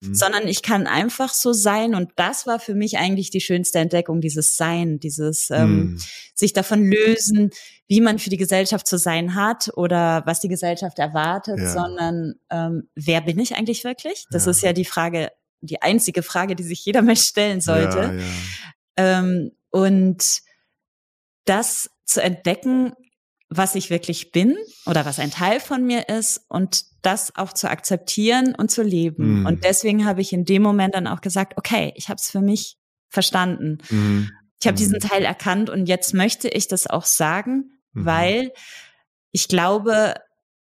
mhm. sondern ich kann einfach so sein. Und das war für mich eigentlich die schönste Entdeckung, dieses Sein, dieses ähm, mhm. sich davon lösen, wie man für die Gesellschaft zu sein hat oder was die Gesellschaft erwartet, ja. sondern ähm, wer bin ich eigentlich wirklich? Das ja. ist ja die Frage, die einzige Frage, die sich jeder Mensch stellen sollte. Ja, ähm, und das zu entdecken, was ich wirklich bin oder was ein Teil von mir ist und das auch zu akzeptieren und zu leben. Mhm. Und deswegen habe ich in dem Moment dann auch gesagt, okay, ich habe es für mich verstanden. Mhm. Ich habe diesen mhm. Teil erkannt und jetzt möchte ich das auch sagen, mhm. weil ich glaube,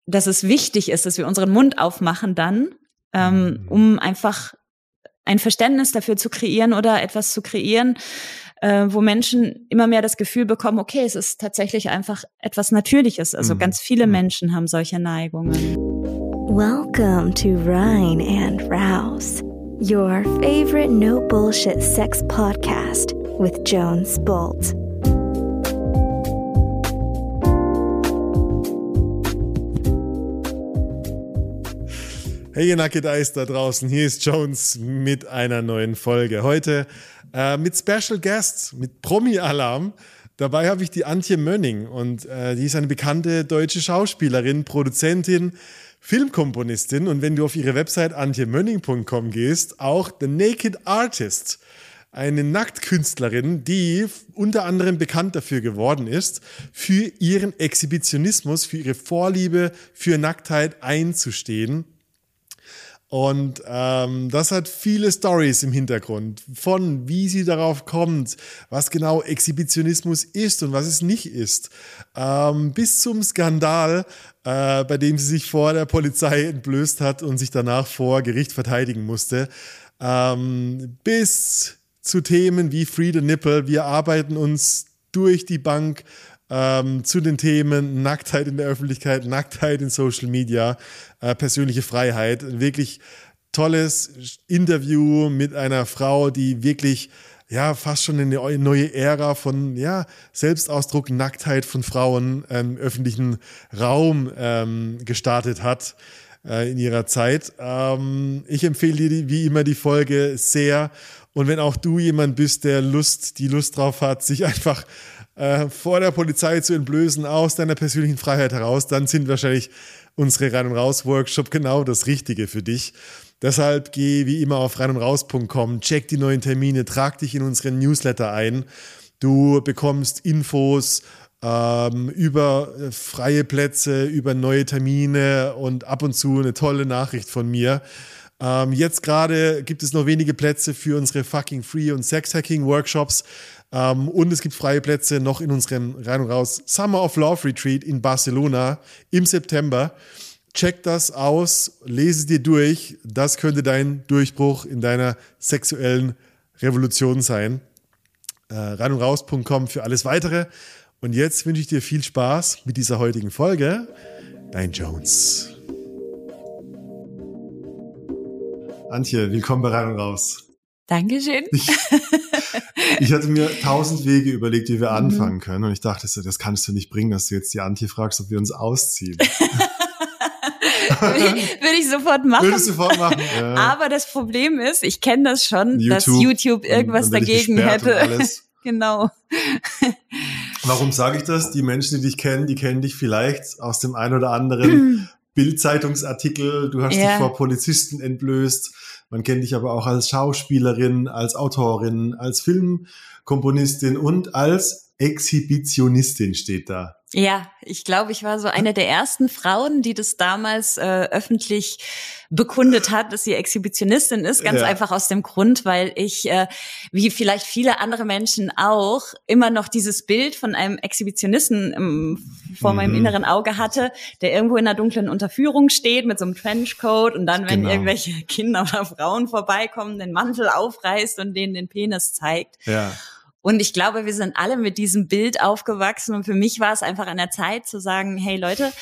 dass es wichtig ist, dass wir unseren Mund aufmachen dann, ähm, mhm. um einfach ein Verständnis dafür zu kreieren oder etwas zu kreieren, äh, wo Menschen immer mehr das Gefühl bekommen, okay, es ist tatsächlich einfach etwas Natürliches. Also mhm. ganz viele mhm. Menschen haben solche Neigungen. Welcome to Rhine and Rouse, your favorite no bullshit sex podcast with Jones Bolt. Hey, ihr Naked Eyes da draußen, hier ist Jones mit einer neuen Folge. Heute äh, mit Special Guests, mit Promi-Alarm. Dabei habe ich die Antje Mönning und äh, die ist eine bekannte deutsche Schauspielerin, Produzentin, Filmkomponistin und wenn du auf ihre Website antjemönning.com gehst, auch The Naked Artist, eine Nacktkünstlerin, die unter anderem bekannt dafür geworden ist, für ihren Exhibitionismus, für ihre Vorliebe für Nacktheit einzustehen und ähm, das hat viele Stories im Hintergrund von wie sie darauf kommt, was genau Exhibitionismus ist und was es nicht ist, ähm, bis zum Skandal, äh, bei dem sie sich vor der Polizei entblößt hat und sich danach vor Gericht verteidigen musste, ähm, bis zu Themen wie Free the Nipple. Wir arbeiten uns durch die Bank ähm, zu den Themen Nacktheit in der Öffentlichkeit, Nacktheit in Social Media, äh, persönliche Freiheit. Wirklich tolles Interview mit einer Frau, die wirklich ja fast schon eine neue Ära von ja Selbstausdruck, Nacktheit von Frauen im öffentlichen Raum ähm, gestartet hat äh, in ihrer Zeit. Ähm, ich empfehle dir wie immer die Folge sehr. Und wenn auch du jemand bist, der Lust, die Lust drauf hat, sich einfach äh, vor der Polizei zu entblößen, aus deiner persönlichen Freiheit heraus, dann sind wahrscheinlich unsere Rein- und Raus-Workshop genau das Richtige für dich. Deshalb geh wie immer auf reinundraus.com, check die neuen Termine, trag dich in unseren Newsletter ein. Du bekommst Infos ähm, über äh, freie Plätze, über neue Termine und ab und zu eine tolle Nachricht von mir. Ähm, jetzt gerade gibt es noch wenige Plätze für unsere fucking Free- und Sex-Hacking-Workshops. Ähm, und es gibt freie Plätze noch in unserem Rein und Raus Summer of Love Retreat in Barcelona im September. Check das aus, lese dir durch. Das könnte dein Durchbruch in deiner sexuellen Revolution sein. Äh, rein und raus.com für alles weitere. Und jetzt wünsche ich dir viel Spaß mit dieser heutigen Folge. Dein Jones. Antje, willkommen bei Rein und Raus. Dankeschön. Ich, ich hatte mir tausend Wege überlegt, wie wir mhm. anfangen können. Und ich dachte, das kannst du nicht bringen, dass du jetzt die Antje fragst, ob wir uns ausziehen. Würde ich, würde ich sofort machen. Würde ich sofort machen. Ja. Aber das Problem ist, ich kenne das schon, YouTube, dass YouTube irgendwas und, und dagegen hätte. genau. Warum sage ich das? Die Menschen, die dich kennen, die kennen dich vielleicht aus dem ein oder anderen Bildzeitungsartikel. Du hast ja. dich vor Polizisten entblößt. Man kennt dich aber auch als Schauspielerin, als Autorin, als Filmkomponistin und als Exhibitionistin steht da. Ja, ich glaube, ich war so eine der ersten Frauen, die das damals äh, öffentlich bekundet hat, dass sie Exhibitionistin ist. Ganz ja. einfach aus dem Grund, weil ich, äh, wie vielleicht viele andere Menschen auch, immer noch dieses Bild von einem Exhibitionisten im, vor mhm. meinem inneren Auge hatte, der irgendwo in einer dunklen Unterführung steht mit so einem Trenchcoat und dann, wenn genau. irgendwelche Kinder oder Frauen vorbeikommen, den Mantel aufreißt und denen den Penis zeigt. Ja. Und ich glaube, wir sind alle mit diesem Bild aufgewachsen. Und für mich war es einfach an der Zeit zu sagen, hey Leute,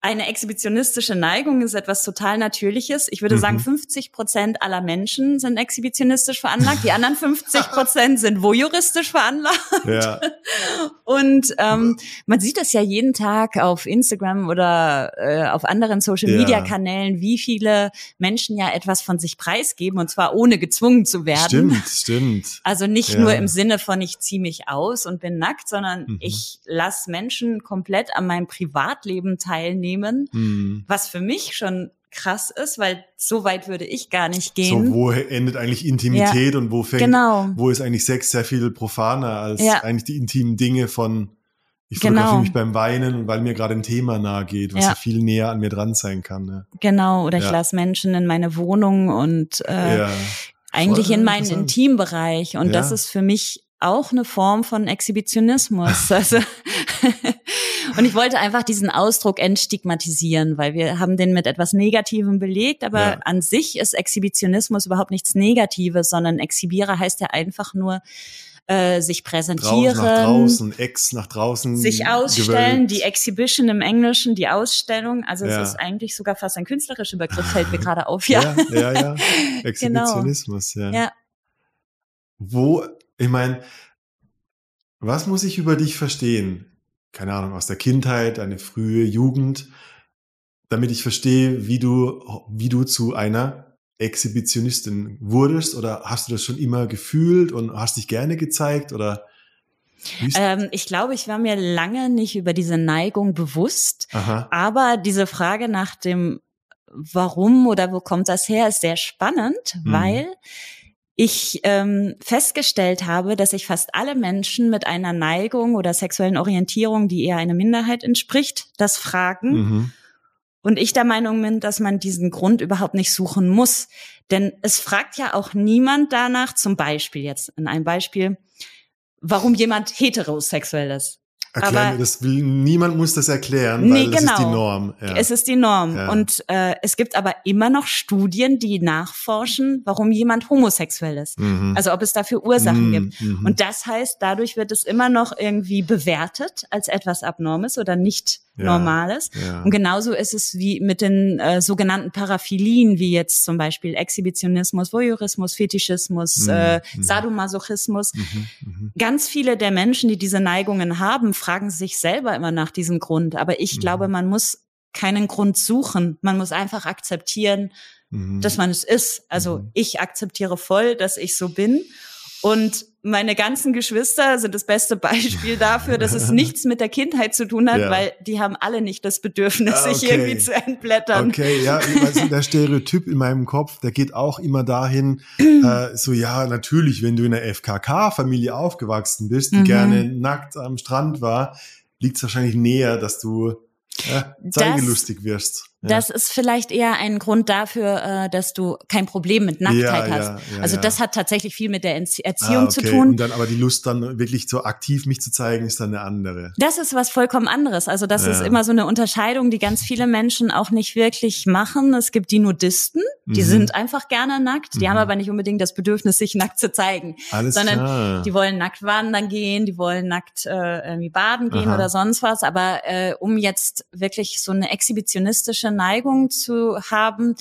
eine exhibitionistische Neigung ist etwas total Natürliches. Ich würde mhm. sagen, 50 Prozent aller Menschen sind exhibitionistisch veranlagt. Die anderen 50 Prozent sind voyeuristisch veranlagt. Ja. Und ähm, man sieht das ja jeden Tag auf Instagram oder äh, auf anderen Social-Media-Kanälen, wie viele Menschen ja etwas von sich preisgeben und zwar ohne gezwungen zu werden. Stimmt, stimmt. Also nicht ja. nur im Sinne von ich ziehe mich aus und bin nackt, sondern mhm. ich lasse Menschen komplett an meinem Privatleben teilnehmen, mhm. was für mich schon krass ist, weil so weit würde ich gar nicht gehen. So, wo endet eigentlich Intimität ja, und wo fängt, genau. wo ist eigentlich Sex sehr viel profaner als ja. eigentlich die intimen Dinge von, ich fotografiere genau. mich beim Weinen, weil mir gerade ein Thema nahe geht, was ja. ja. viel näher an mir dran sein kann. Ne? Genau, oder ich lasse Menschen in meine Wohnung und äh, eigentlich Voll in meinen Intimbereich und das ist für mich auch eine Form von Exhibitionismus. Also und ich wollte einfach diesen Ausdruck entstigmatisieren, weil wir haben den mit etwas Negativem belegt, aber ja. an sich ist Exhibitionismus überhaupt nichts Negatives, sondern Exhibierer heißt ja einfach nur äh, sich präsentieren, Draußen nach draußen, Ex nach draußen, sich ausstellen, gewölbt. die Exhibition im Englischen, die Ausstellung. Also ja. es ist eigentlich sogar fast ein künstlerischer Begriff, fällt mir gerade auf. Ja, ja, ja. ja. Genau. Exhibitionismus, genau. ja. ja. Wo, ich meine, was muss ich über dich verstehen? Keine Ahnung, aus der Kindheit, eine frühe Jugend, damit ich verstehe, wie du, wie du zu einer Exhibitionistin wurdest oder hast du das schon immer gefühlt und hast dich gerne gezeigt oder? Ähm, ich glaube, ich war mir lange nicht über diese Neigung bewusst, Aha. aber diese Frage nach dem Warum oder wo kommt das her, ist sehr spannend, mhm. weil ich ähm, festgestellt habe, dass sich fast alle Menschen mit einer Neigung oder sexuellen Orientierung, die eher einer Minderheit entspricht, das fragen. Mhm. Und ich der Meinung bin, dass man diesen Grund überhaupt nicht suchen muss. Denn es fragt ja auch niemand danach, zum Beispiel jetzt in einem Beispiel, warum jemand heterosexuell ist. Erklären aber, das will, niemand muss das erklären, weil nee, genau. ist die genau. Norm. Ja. Es ist die Norm. Ja. Und äh, es gibt aber immer noch Studien, die nachforschen, warum jemand homosexuell ist. Mhm. Also ob es dafür Ursachen mhm. gibt. Mhm. Und das heißt, dadurch wird es immer noch irgendwie bewertet als etwas Abnormes oder nicht ja. Normales. Ja. Und genauso ist es wie mit den äh, sogenannten Paraphilien, wie jetzt zum Beispiel Exhibitionismus, Voyeurismus, Fetischismus, mhm. äh, mhm. Sadomasochismus. Mhm. Mhm. Ganz viele der Menschen, die diese Neigungen haben, fragen sich selber immer nach diesem Grund. Aber ich mhm. glaube, man muss keinen Grund suchen. Man muss einfach akzeptieren, mhm. dass man es ist. Also ich akzeptiere voll, dass ich so bin. Und meine ganzen Geschwister sind das beste Beispiel dafür, dass es nichts mit der Kindheit zu tun hat, ja. weil die haben alle nicht das Bedürfnis, ah, okay. sich irgendwie zu entblättern. Okay, ja, also der Stereotyp in meinem Kopf, der geht auch immer dahin, äh, so ja, natürlich, wenn du in einer FKK-Familie aufgewachsen bist, die mhm. gerne nackt am Strand war, liegt es wahrscheinlich näher, dass du ja, zeigelustig wirst. Ja. Das ist vielleicht eher ein Grund dafür, äh, dass du kein Problem mit Nacktheit ja, hast. Ja, also das hat tatsächlich viel mit der Erziehung ah, okay. zu tun. Und dann aber die Lust dann wirklich so aktiv mich zu zeigen, ist dann eine andere. Das ist was vollkommen anderes. Also das ist immer so eine Unterscheidung, die ganz viele Menschen auch nicht wirklich machen. Es gibt die Nudisten, die mhm. sind einfach gerne nackt, die mhm. haben aber nicht unbedingt das Bedürfnis, sich nackt zu zeigen, Alles sondern klar. die wollen nackt wandern gehen, die wollen nackt äh, irgendwie baden gehen Aha. oder sonst was. Aber äh, um jetzt wirklich so eine exhibitionistische sexualistische Neigung zu haben,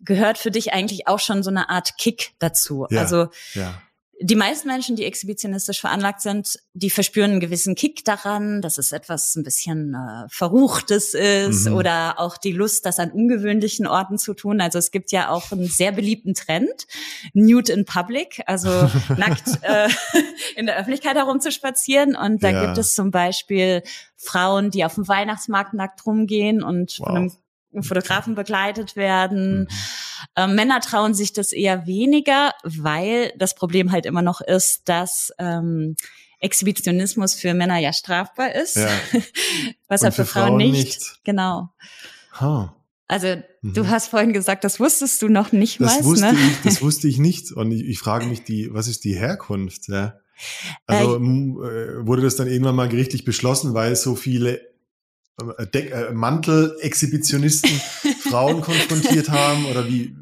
gehört für dich eigentlich auch schon so eine Art Kick dazu. Ja, also ja. die meisten Menschen, die exhibitionistisch veranlagt sind, die verspüren einen gewissen Kick daran, dass es etwas ein bisschen äh, Verruchtes ist mhm. oder auch die Lust, das an ungewöhnlichen Orten zu tun. Also es gibt ja auch einen sehr beliebten Trend, Nude in Public, also nackt äh, in der Öffentlichkeit herumzuspazieren. Und da ja. gibt es zum Beispiel Frauen, die auf dem Weihnachtsmarkt nackt rumgehen und wow. von einem Fotografen begleitet werden. Mhm. Ähm, Männer trauen sich das eher weniger, weil das Problem halt immer noch ist, dass ähm, Exhibitionismus für Männer ja strafbar ist, ja. was er für, für, Frauen, nicht. nicht. Genau. Huh. Also mhm. du hast vorhin gesagt, das wusstest du noch nicht das mal. Wusste ne? ich, das wusste ich nicht. Und ich, ich frage mich, die, was ist die Herkunft? Ja? Also äh, wurde das dann irgendwann mal gerichtlich beschlossen, weil so viele äh, Deck, äh, Mantel-Exhibitionisten Frauen konfrontiert haben oder wie?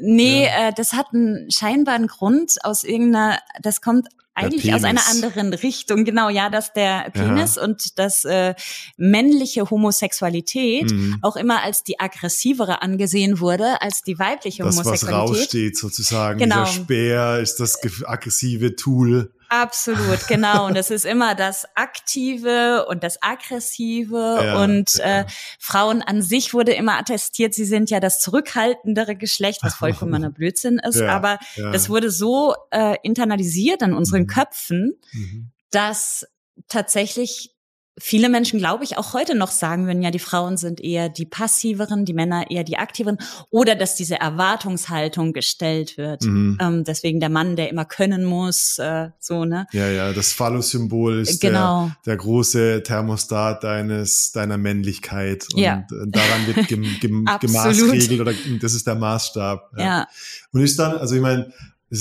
Nee, ja. äh, das hat einen scheinbar einen Grund aus irgendeiner, das kommt eigentlich aus einer anderen Richtung, genau, ja, dass der Penis Aha. und das äh, männliche Homosexualität mhm. auch immer als die aggressivere angesehen wurde als die weibliche das, Homosexualität. Das, was raussteht sozusagen, genau. dieser Speer ist das aggressive Tool. Absolut, genau. Und es ist immer das Aktive und das Aggressive. Ja, und ja. Äh, Frauen an sich wurde immer attestiert, sie sind ja das zurückhaltendere Geschlecht, was vollkommener Blödsinn ist. Ja, Aber das wurde so äh, internalisiert in unseren mhm. Köpfen, mhm. dass tatsächlich viele Menschen, glaube ich, auch heute noch sagen würden, ja, die Frauen sind eher die passiveren, die Männer eher die aktiveren oder dass diese Erwartungshaltung gestellt wird. Mhm. Ähm, deswegen der Mann, der immer können muss, äh, so, ne? Ja, ja, das Phallus-Symbol ist genau. der, der große Thermostat deines, deiner Männlichkeit und ja. daran wird gem, gem, gemaßregelt oder das ist der Maßstab. Ja. ja. Und ist dann, also ich meine,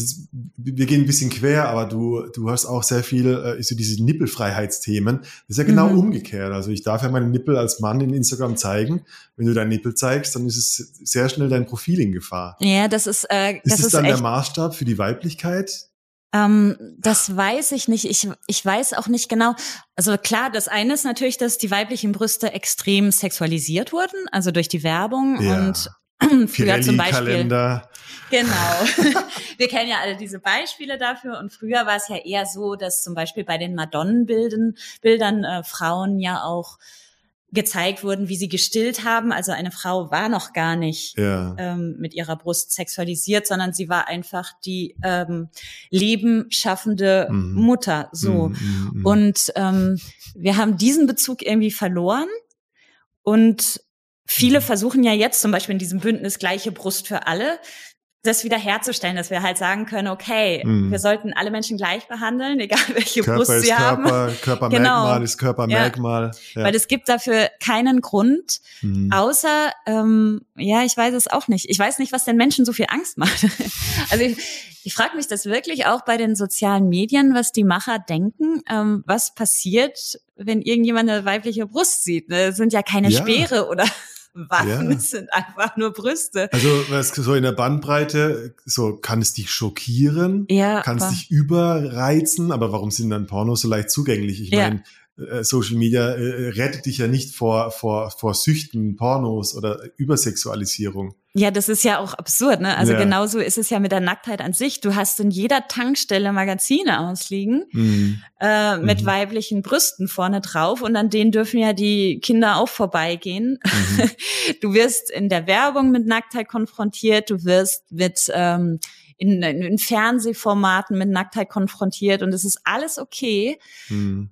ist, wir gehen ein bisschen quer, aber du, du hast auch sehr viel, äh, so diese Nippelfreiheitsthemen. Das ist ja genau mhm. umgekehrt. Also ich darf ja meine Nippel als Mann in Instagram zeigen. Wenn du deinen Nippel zeigst, dann ist es sehr schnell dein Profil in Gefahr. Ja, das ist, äh, ist das ist dann der Maßstab für die Weiblichkeit? Ähm, das weiß ich nicht. Ich, ich weiß auch nicht genau. Also klar, das eine ist natürlich, dass die weiblichen Brüste extrem sexualisiert wurden, also durch die Werbung ja. und früher zum Beispiel. Genau. Wir kennen ja alle diese Beispiele dafür. Und früher war es ja eher so, dass zum Beispiel bei den Madonnenbildern Bildern, äh, Frauen ja auch gezeigt wurden, wie sie gestillt haben. Also eine Frau war noch gar nicht ja. ähm, mit ihrer Brust sexualisiert, sondern sie war einfach die ähm, Leben schaffende mhm. Mutter. So. Mhm, mhm, mhm. Und ähm, wir haben diesen Bezug irgendwie verloren. Und Viele mhm. versuchen ja jetzt zum Beispiel in diesem Bündnis gleiche Brust für alle, das wieder herzustellen, dass wir halt sagen können, okay, mhm. wir sollten alle Menschen gleich behandeln, egal welche Körper Brust sie Körper, haben. Körpermerkmal genau. ist Körpermerkmal. Ja. Ja. Weil es gibt dafür keinen Grund, mhm. außer, ähm, ja, ich weiß es auch nicht. Ich weiß nicht, was den Menschen so viel Angst macht. also ich, ich frage mich das wirklich auch bei den sozialen Medien, was die Macher denken, ähm, was passiert, wenn irgendjemand eine weibliche Brust sieht. Das ne? sind ja keine ja. Speere oder Waffen, ja. sind einfach nur Brüste. Also was so in der Bandbreite, so kann es dich schockieren, ja, kann es dich überreizen, aber warum sind dann Pornos so leicht zugänglich? Ich ja. meine, äh, Social Media äh, rettet dich ja nicht vor, vor, vor Süchten, Pornos oder Übersexualisierung. Ja, das ist ja auch absurd, ne? Also ja. genauso ist es ja mit der Nacktheit an sich. Du hast in jeder Tankstelle Magazine ausliegen mhm. äh, mit mhm. weiblichen Brüsten vorne drauf und an denen dürfen ja die Kinder auch vorbeigehen. Mhm. Du wirst in der Werbung mit Nacktheit konfrontiert, du wirst mit ähm, in, in Fernsehformaten mit Nacktheit konfrontiert und es ist alles okay. Mhm.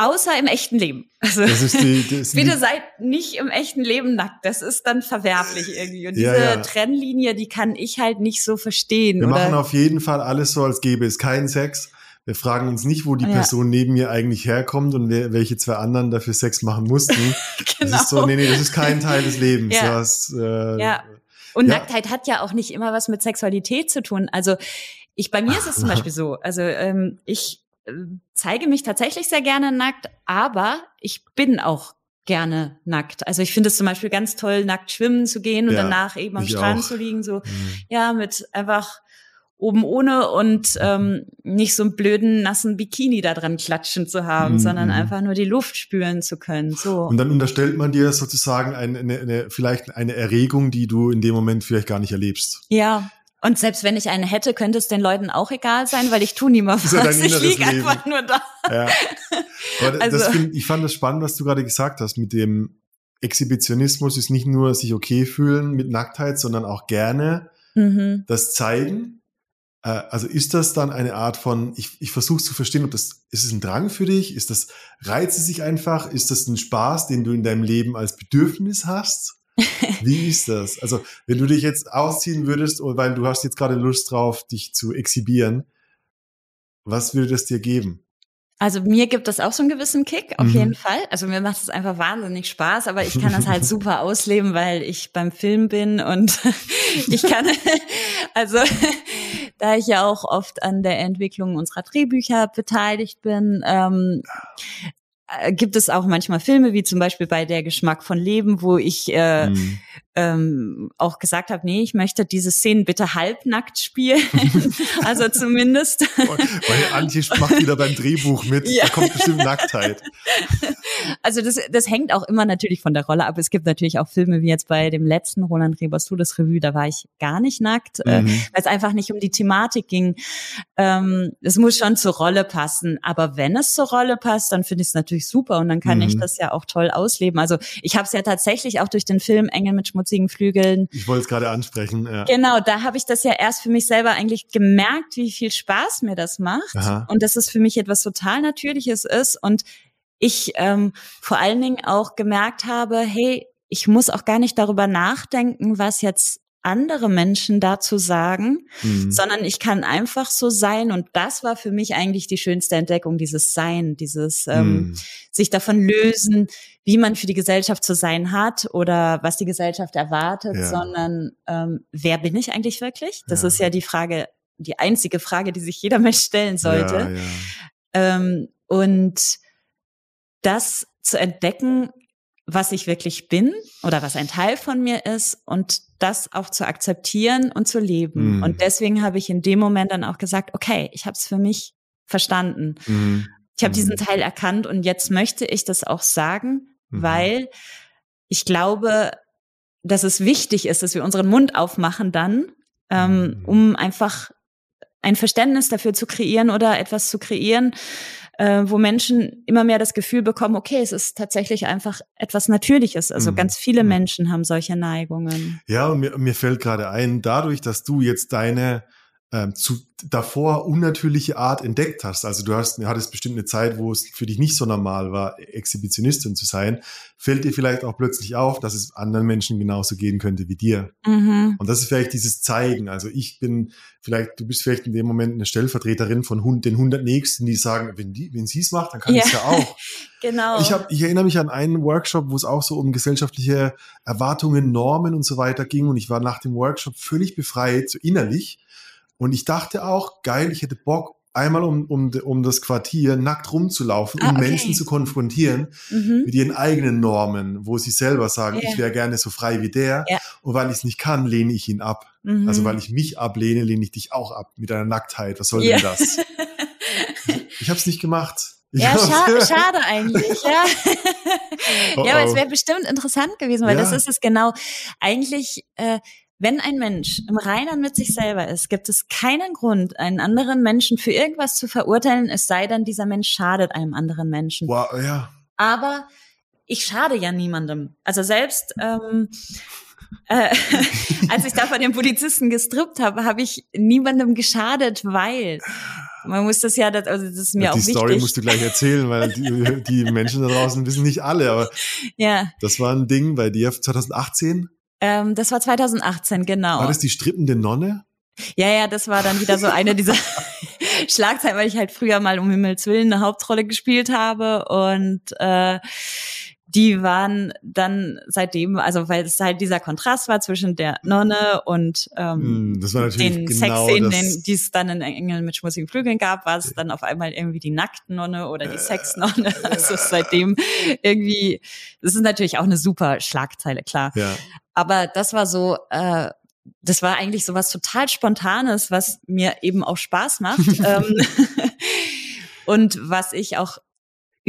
Außer im echten Leben. Also die, bitte seid nicht im echten Leben nackt. Das ist dann verwerflich irgendwie. Und diese ja, ja. Trennlinie, die kann ich halt nicht so verstehen. Wir oder? machen auf jeden Fall alles so, als gäbe es keinen Sex. Wir fragen uns nicht, wo die ja. Person neben mir eigentlich herkommt und wer, welche zwei anderen dafür Sex machen mussten. genau. Das ist so, nee, nee, das ist kein Teil des Lebens. Ja. Das, äh, ja. Und Nacktheit hat ja auch nicht immer was mit Sexualität zu tun. Also ich, bei mir ist es zum Beispiel so. Also ähm, ich zeige mich tatsächlich sehr gerne nackt, aber ich bin auch gerne nackt. Also ich finde es zum Beispiel ganz toll, nackt schwimmen zu gehen und ja, danach eben am Strand auch. zu liegen, so mhm. ja mit einfach oben ohne und ähm, nicht so einen blöden nassen Bikini da dran klatschen zu haben, mhm. sondern mhm. einfach nur die Luft spüren zu können. So. Und dann unterstellt man dir sozusagen eine, eine, eine vielleicht eine Erregung, die du in dem Moment vielleicht gar nicht erlebst. Ja, und selbst wenn ich einen hätte, könnte es den Leuten auch egal sein, weil ich tu niemand was. Ja ich liege einfach nur da. Ja. Also, das find, ich fand das spannend, was du gerade gesagt hast mit dem Exhibitionismus ist nicht nur sich okay fühlen mit Nacktheit, sondern auch gerne mhm. das zeigen. Äh, also ist das dann eine Art von, ich, ich versuche zu verstehen, ob das, ist es ein Drang für dich? Ist das, reizt es sich einfach? Ist das ein Spaß, den du in deinem Leben als Bedürfnis hast? Wie ist das? Also, wenn du dich jetzt ausziehen würdest, weil du hast jetzt gerade Lust drauf, dich zu exhibieren, was würde das dir geben? Also mir gibt das auch so einen gewissen Kick, auf mhm. jeden Fall. Also mir macht es einfach wahnsinnig Spaß, aber ich kann das halt super ausleben, weil ich beim Film bin und ich kann, also da ich ja auch oft an der Entwicklung unserer Drehbücher beteiligt bin, ähm, äh, gibt es auch manchmal Filme, wie zum Beispiel bei Der Geschmack von Leben, wo ich äh, mhm. Ähm, auch gesagt habe, nee, ich möchte diese Szenen bitte halbnackt spielen. also zumindest. Weil Antje macht wieder beim Drehbuch mit. Ja. Da kommt bestimmt Nacktheit. Also das, das hängt auch immer natürlich von der Rolle ab. Es gibt natürlich auch Filme wie jetzt bei dem letzten Roland Rebers Todesrevue, da war ich gar nicht nackt, äh, mhm. äh, weil es einfach nicht um die Thematik ging. Ähm, es muss schon zur Rolle passen. Aber wenn es zur Rolle passt, dann finde ich es natürlich super und dann kann mhm. ich das ja auch toll ausleben. Also ich habe es ja tatsächlich auch durch den Film Engel mit schmutzigen Flügeln. Ich wollte es gerade ansprechen. Ja. Genau, da habe ich das ja erst für mich selber eigentlich gemerkt, wie viel Spaß mir das macht Aha. und dass es für mich etwas total Natürliches ist und ich ähm, vor allen Dingen auch gemerkt habe, hey, ich muss auch gar nicht darüber nachdenken, was jetzt andere Menschen dazu sagen, mhm. sondern ich kann einfach so sein. Und das war für mich eigentlich die schönste Entdeckung, dieses Sein, dieses ähm, mhm. sich davon lösen, wie man für die Gesellschaft zu sein hat oder was die Gesellschaft erwartet, ja. sondern ähm, wer bin ich eigentlich wirklich? Das ja. ist ja die Frage, die einzige Frage, die sich jeder Mensch stellen sollte. Ja, ähm, und das zu entdecken, was ich wirklich bin oder was ein Teil von mir ist und das auch zu akzeptieren und zu leben. Mhm. Und deswegen habe ich in dem Moment dann auch gesagt, okay, ich habe es für mich verstanden. Mhm. Ich habe diesen mhm. Teil erkannt und jetzt möchte ich das auch sagen, mhm. weil ich glaube, dass es wichtig ist, dass wir unseren Mund aufmachen dann, ähm, mhm. um einfach ein Verständnis dafür zu kreieren oder etwas zu kreieren, äh, wo Menschen immer mehr das Gefühl bekommen, okay, es ist tatsächlich einfach etwas Natürliches. Also mhm. ganz viele mhm. Menschen haben solche Neigungen. Ja, und mir, mir fällt gerade ein, dadurch, dass du jetzt deine ähm, zu davor unnatürliche Art entdeckt hast. Also du hast, hattest bestimmt eine Zeit, wo es für dich nicht so normal war, Exhibitionistin zu sein, fällt dir vielleicht auch plötzlich auf, dass es anderen Menschen genauso gehen könnte wie dir. Mhm. Und das ist vielleicht dieses Zeigen. Also ich bin vielleicht, du bist vielleicht in dem Moment eine Stellvertreterin von den 100 Nächsten, die sagen, wenn die, wenn sie es macht, dann kann ja. ich es ja auch. genau. Ich habe, ich erinnere mich an einen Workshop, wo es auch so um gesellschaftliche Erwartungen, Normen und so weiter ging. Und ich war nach dem Workshop völlig befreit, so innerlich und ich dachte auch, geil, ich hätte Bock, einmal um, um, um das Quartier nackt rumzulaufen, ah, um okay. Menschen zu konfrontieren mhm. mit ihren eigenen Normen, wo sie selber sagen, yeah. ich wäre gerne so frei wie der. Yeah. Und weil ich es nicht kann, lehne ich ihn ab. Mhm. Also weil ich mich ablehne, lehne ich dich auch ab mit deiner Nacktheit. Was soll yeah. denn das? ich habe es nicht gemacht. Ich ja, scha schade eigentlich, ja. oh, ja, aber es wäre bestimmt interessant gewesen, weil ja. das ist es genau. Eigentlich äh, wenn ein Mensch im Reinen mit sich selber ist, gibt es keinen Grund, einen anderen Menschen für irgendwas zu verurteilen, es sei denn, dieser Mensch schadet einem anderen Menschen. Wow, ja. Aber ich schade ja niemandem. Also selbst ähm, äh, als ich da von den Polizisten gestrippt habe, habe ich niemandem geschadet, weil man muss das ja, also das ist mir ja, auch wichtig. Die Story musst du gleich erzählen, weil die, die Menschen da draußen wissen nicht alle, aber ja. das war ein Ding bei dir 2018. Ähm, das war 2018, genau. War das die strippende Nonne? Ja, ja, das war dann wieder so eine dieser Schlagzeilen, weil ich halt früher mal um Himmels Willen eine Hauptrolle gespielt habe und äh, die waren dann seitdem, also weil es halt dieser Kontrast war zwischen der Nonne und ähm, hm, das war den genau Sexszenen, die es dann in Engel mit schmutzigen Flügeln gab, war es dann auf einmal irgendwie die nackten Nonne oder die äh, Sexnonne. Also seitdem irgendwie, das ist natürlich auch eine super Schlagzeile, klar. Ja. Aber das war so, äh, das war eigentlich so was total Spontanes, was mir eben auch Spaß macht. ähm, und was ich auch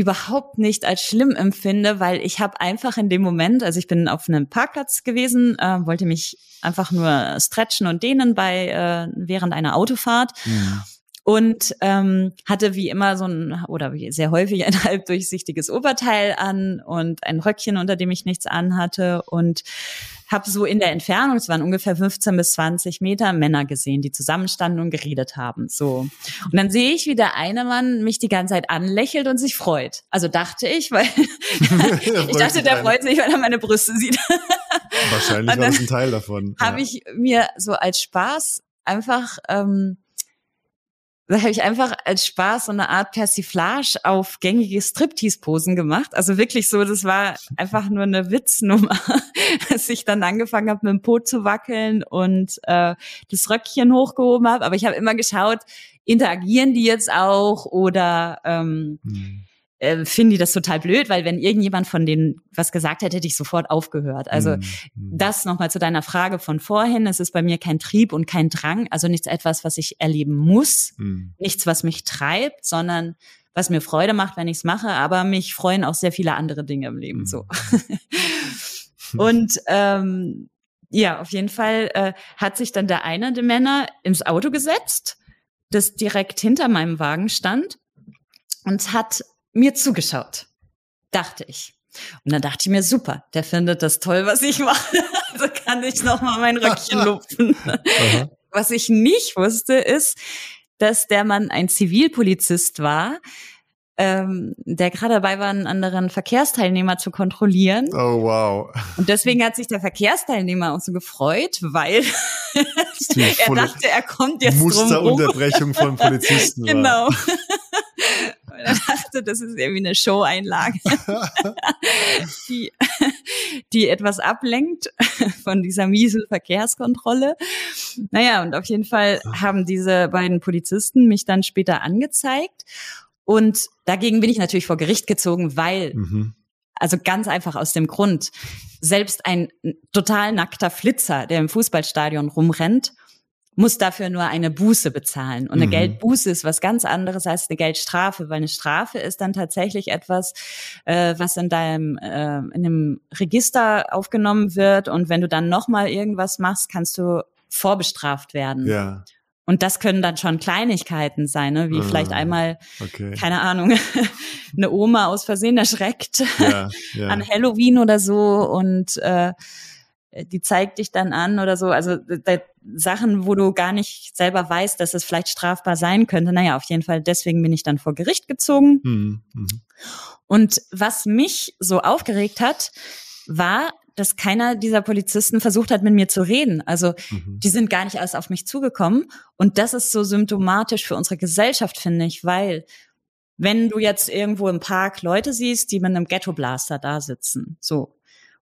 überhaupt nicht als schlimm empfinde, weil ich habe einfach in dem Moment, also ich bin auf einem Parkplatz gewesen, äh, wollte mich einfach nur stretchen und dehnen bei äh, während einer Autofahrt. Ja und ähm, hatte wie immer so ein oder wie sehr häufig ein halb durchsichtiges Oberteil an und ein Röckchen, unter dem ich nichts anhatte und habe so in der Entfernung, es waren ungefähr 15 bis 20 Meter, Männer gesehen, die zusammenstanden und geredet haben. So. Und dann sehe ich, wie der eine Mann mich die ganze Zeit anlächelt und sich freut. Also dachte ich, weil ich dachte, der freut sich, weil er meine Brüste sieht. Wahrscheinlich war das ein Teil davon. Habe ja. ich mir so als Spaß einfach ähm, da habe ich einfach als Spaß so eine Art Persiflage auf gängige Striptease-Posen gemacht. Also wirklich so, das war einfach nur eine Witznummer, dass ich dann angefangen habe, mit dem Po zu wackeln und äh, das Röckchen hochgehoben habe. Aber ich habe immer geschaut, interagieren die jetzt auch oder ähm, mhm äh, finden die das total blöd, weil wenn irgendjemand von denen was gesagt hätte, hätte ich sofort aufgehört. Also mhm. das nochmal zu deiner Frage von vorhin. Es ist bei mir kein Trieb und kein Drang, also nichts etwas, was ich erleben muss, mhm. nichts, was mich treibt, sondern was mir Freude macht, wenn ich es mache, aber mich freuen auch sehr viele andere Dinge im Leben mhm. so. und ähm, ja, auf jeden Fall äh, hat sich dann der eine der Männer ins Auto gesetzt, das direkt hinter meinem Wagen stand und hat mir zugeschaut, dachte ich. Und dann dachte ich mir, super, der findet das toll, was ich mache. Also kann ich noch mal mein Röckchen lupfen. was ich nicht wusste, ist, dass der Mann ein Zivilpolizist war, ähm, der gerade dabei war, einen anderen Verkehrsteilnehmer zu kontrollieren. Oh wow. Und deswegen hat sich der Verkehrsteilnehmer auch so gefreut, weil er dachte, er kommt jetzt Musterunterbrechung von Polizisten. genau. Er dachte, das ist irgendwie eine Show-Einlage, die, die etwas ablenkt von dieser miesen Verkehrskontrolle. Naja, und auf jeden Fall haben diese beiden Polizisten mich dann später angezeigt. Und dagegen bin ich natürlich vor Gericht gezogen, weil, mhm. also ganz einfach aus dem Grund, selbst ein total nackter Flitzer, der im Fußballstadion rumrennt, muss dafür nur eine Buße bezahlen. Und eine mhm. Geldbuße ist was ganz anderes als eine Geldstrafe, weil eine Strafe ist dann tatsächlich etwas, äh, was in deinem äh, in einem Register aufgenommen wird. Und wenn du dann nochmal irgendwas machst, kannst du vorbestraft werden. Ja. Und das können dann schon Kleinigkeiten sein, ne? wie ah, vielleicht einmal, okay. keine Ahnung, eine Oma aus Versehen erschreckt ja, ja. an Halloween oder so und äh, die zeigt dich dann an oder so. Also Sachen, wo du gar nicht selber weißt, dass es vielleicht strafbar sein könnte. Naja, auf jeden Fall, deswegen bin ich dann vor Gericht gezogen. Mhm. Mhm. Und was mich so aufgeregt hat, war, dass keiner dieser Polizisten versucht hat, mit mir zu reden. Also mhm. die sind gar nicht erst auf mich zugekommen. Und das ist so symptomatisch für unsere Gesellschaft, finde ich, weil wenn du jetzt irgendwo im Park Leute siehst, die mit einem Ghetto-Blaster da sitzen, so,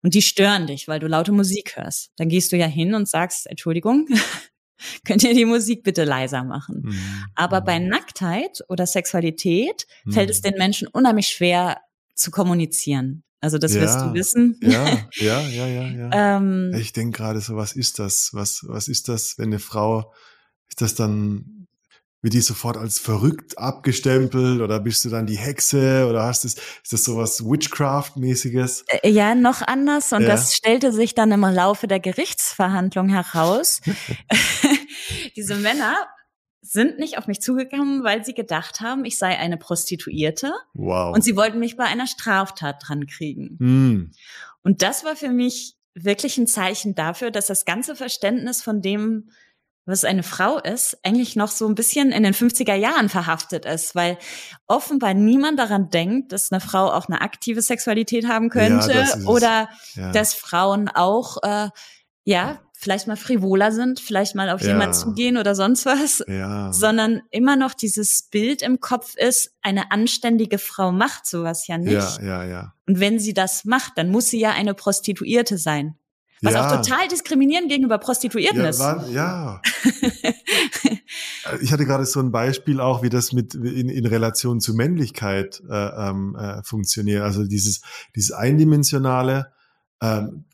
und die stören dich, weil du laute Musik hörst, dann gehst du ja hin und sagst, Entschuldigung, könnt ihr die Musik bitte leiser machen. Mhm. Aber bei mhm. Nacktheit oder Sexualität mhm. fällt es mhm. den Menschen unheimlich schwer zu kommunizieren. Also das ja, wirst du wissen. Ja, ja, ja, ja, ja. ähm, ich denke gerade so, was ist das? Was, was ist das, wenn eine Frau, ist das dann, wird die sofort als verrückt abgestempelt oder bist du dann die Hexe oder hast es, ist das sowas Witchcraft-mäßiges? Äh, ja, noch anders und ja. das stellte sich dann im Laufe der Gerichtsverhandlung heraus. Diese Männer sind nicht auf mich zugekommen, weil sie gedacht haben, ich sei eine Prostituierte. Wow. Und sie wollten mich bei einer Straftat dran kriegen. Mm. Und das war für mich wirklich ein Zeichen dafür, dass das ganze Verständnis von dem, was eine Frau ist, eigentlich noch so ein bisschen in den 50er Jahren verhaftet ist, weil offenbar niemand daran denkt, dass eine Frau auch eine aktive Sexualität haben könnte ja, das oder ja. dass Frauen auch äh, ja vielleicht mal frivoler sind, vielleicht mal auf ja. jemand zugehen oder sonst was, sondern immer noch dieses Bild im Kopf ist, eine anständige Frau macht sowas ja nicht. Ja, ja, ja. Und wenn sie das macht, dann muss sie ja eine Prostituierte sein. Was ja. auch total diskriminierend gegenüber Prostituierten ja, ist. War, ja. ich hatte gerade so ein Beispiel auch, wie das mit in, in Relation zu Männlichkeit äh, ähm, äh, funktioniert. Also dieses, dieses eindimensionale, ähm,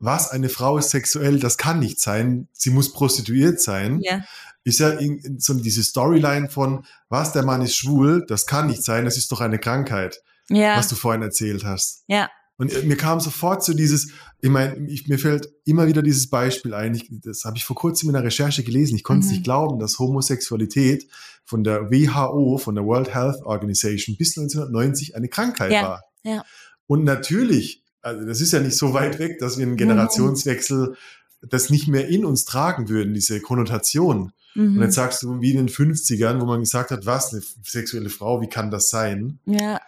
was eine Frau ist sexuell, das kann nicht sein. Sie muss prostituiert sein. Ja. Ist ja in, so diese Storyline von, was der Mann ist schwul, das kann nicht sein, das ist doch eine Krankheit. Ja. Was du vorhin erzählt hast. Ja. Und äh, mir kam sofort so dieses, ich meine, ich, mir fällt immer wieder dieses Beispiel ein, ich, das habe ich vor kurzem in der Recherche gelesen, ich konnte es mhm. nicht glauben, dass Homosexualität von der WHO, von der World Health Organization bis 1990 eine Krankheit ja. war. Ja. Und natürlich also das ist ja nicht so weit weg, dass wir einen Generationswechsel das nicht mehr in uns tragen würden, diese Konnotation. Mhm. Und jetzt sagst du, wie in den 50ern, wo man gesagt hat, was, eine sexuelle Frau, wie kann das sein? Ja.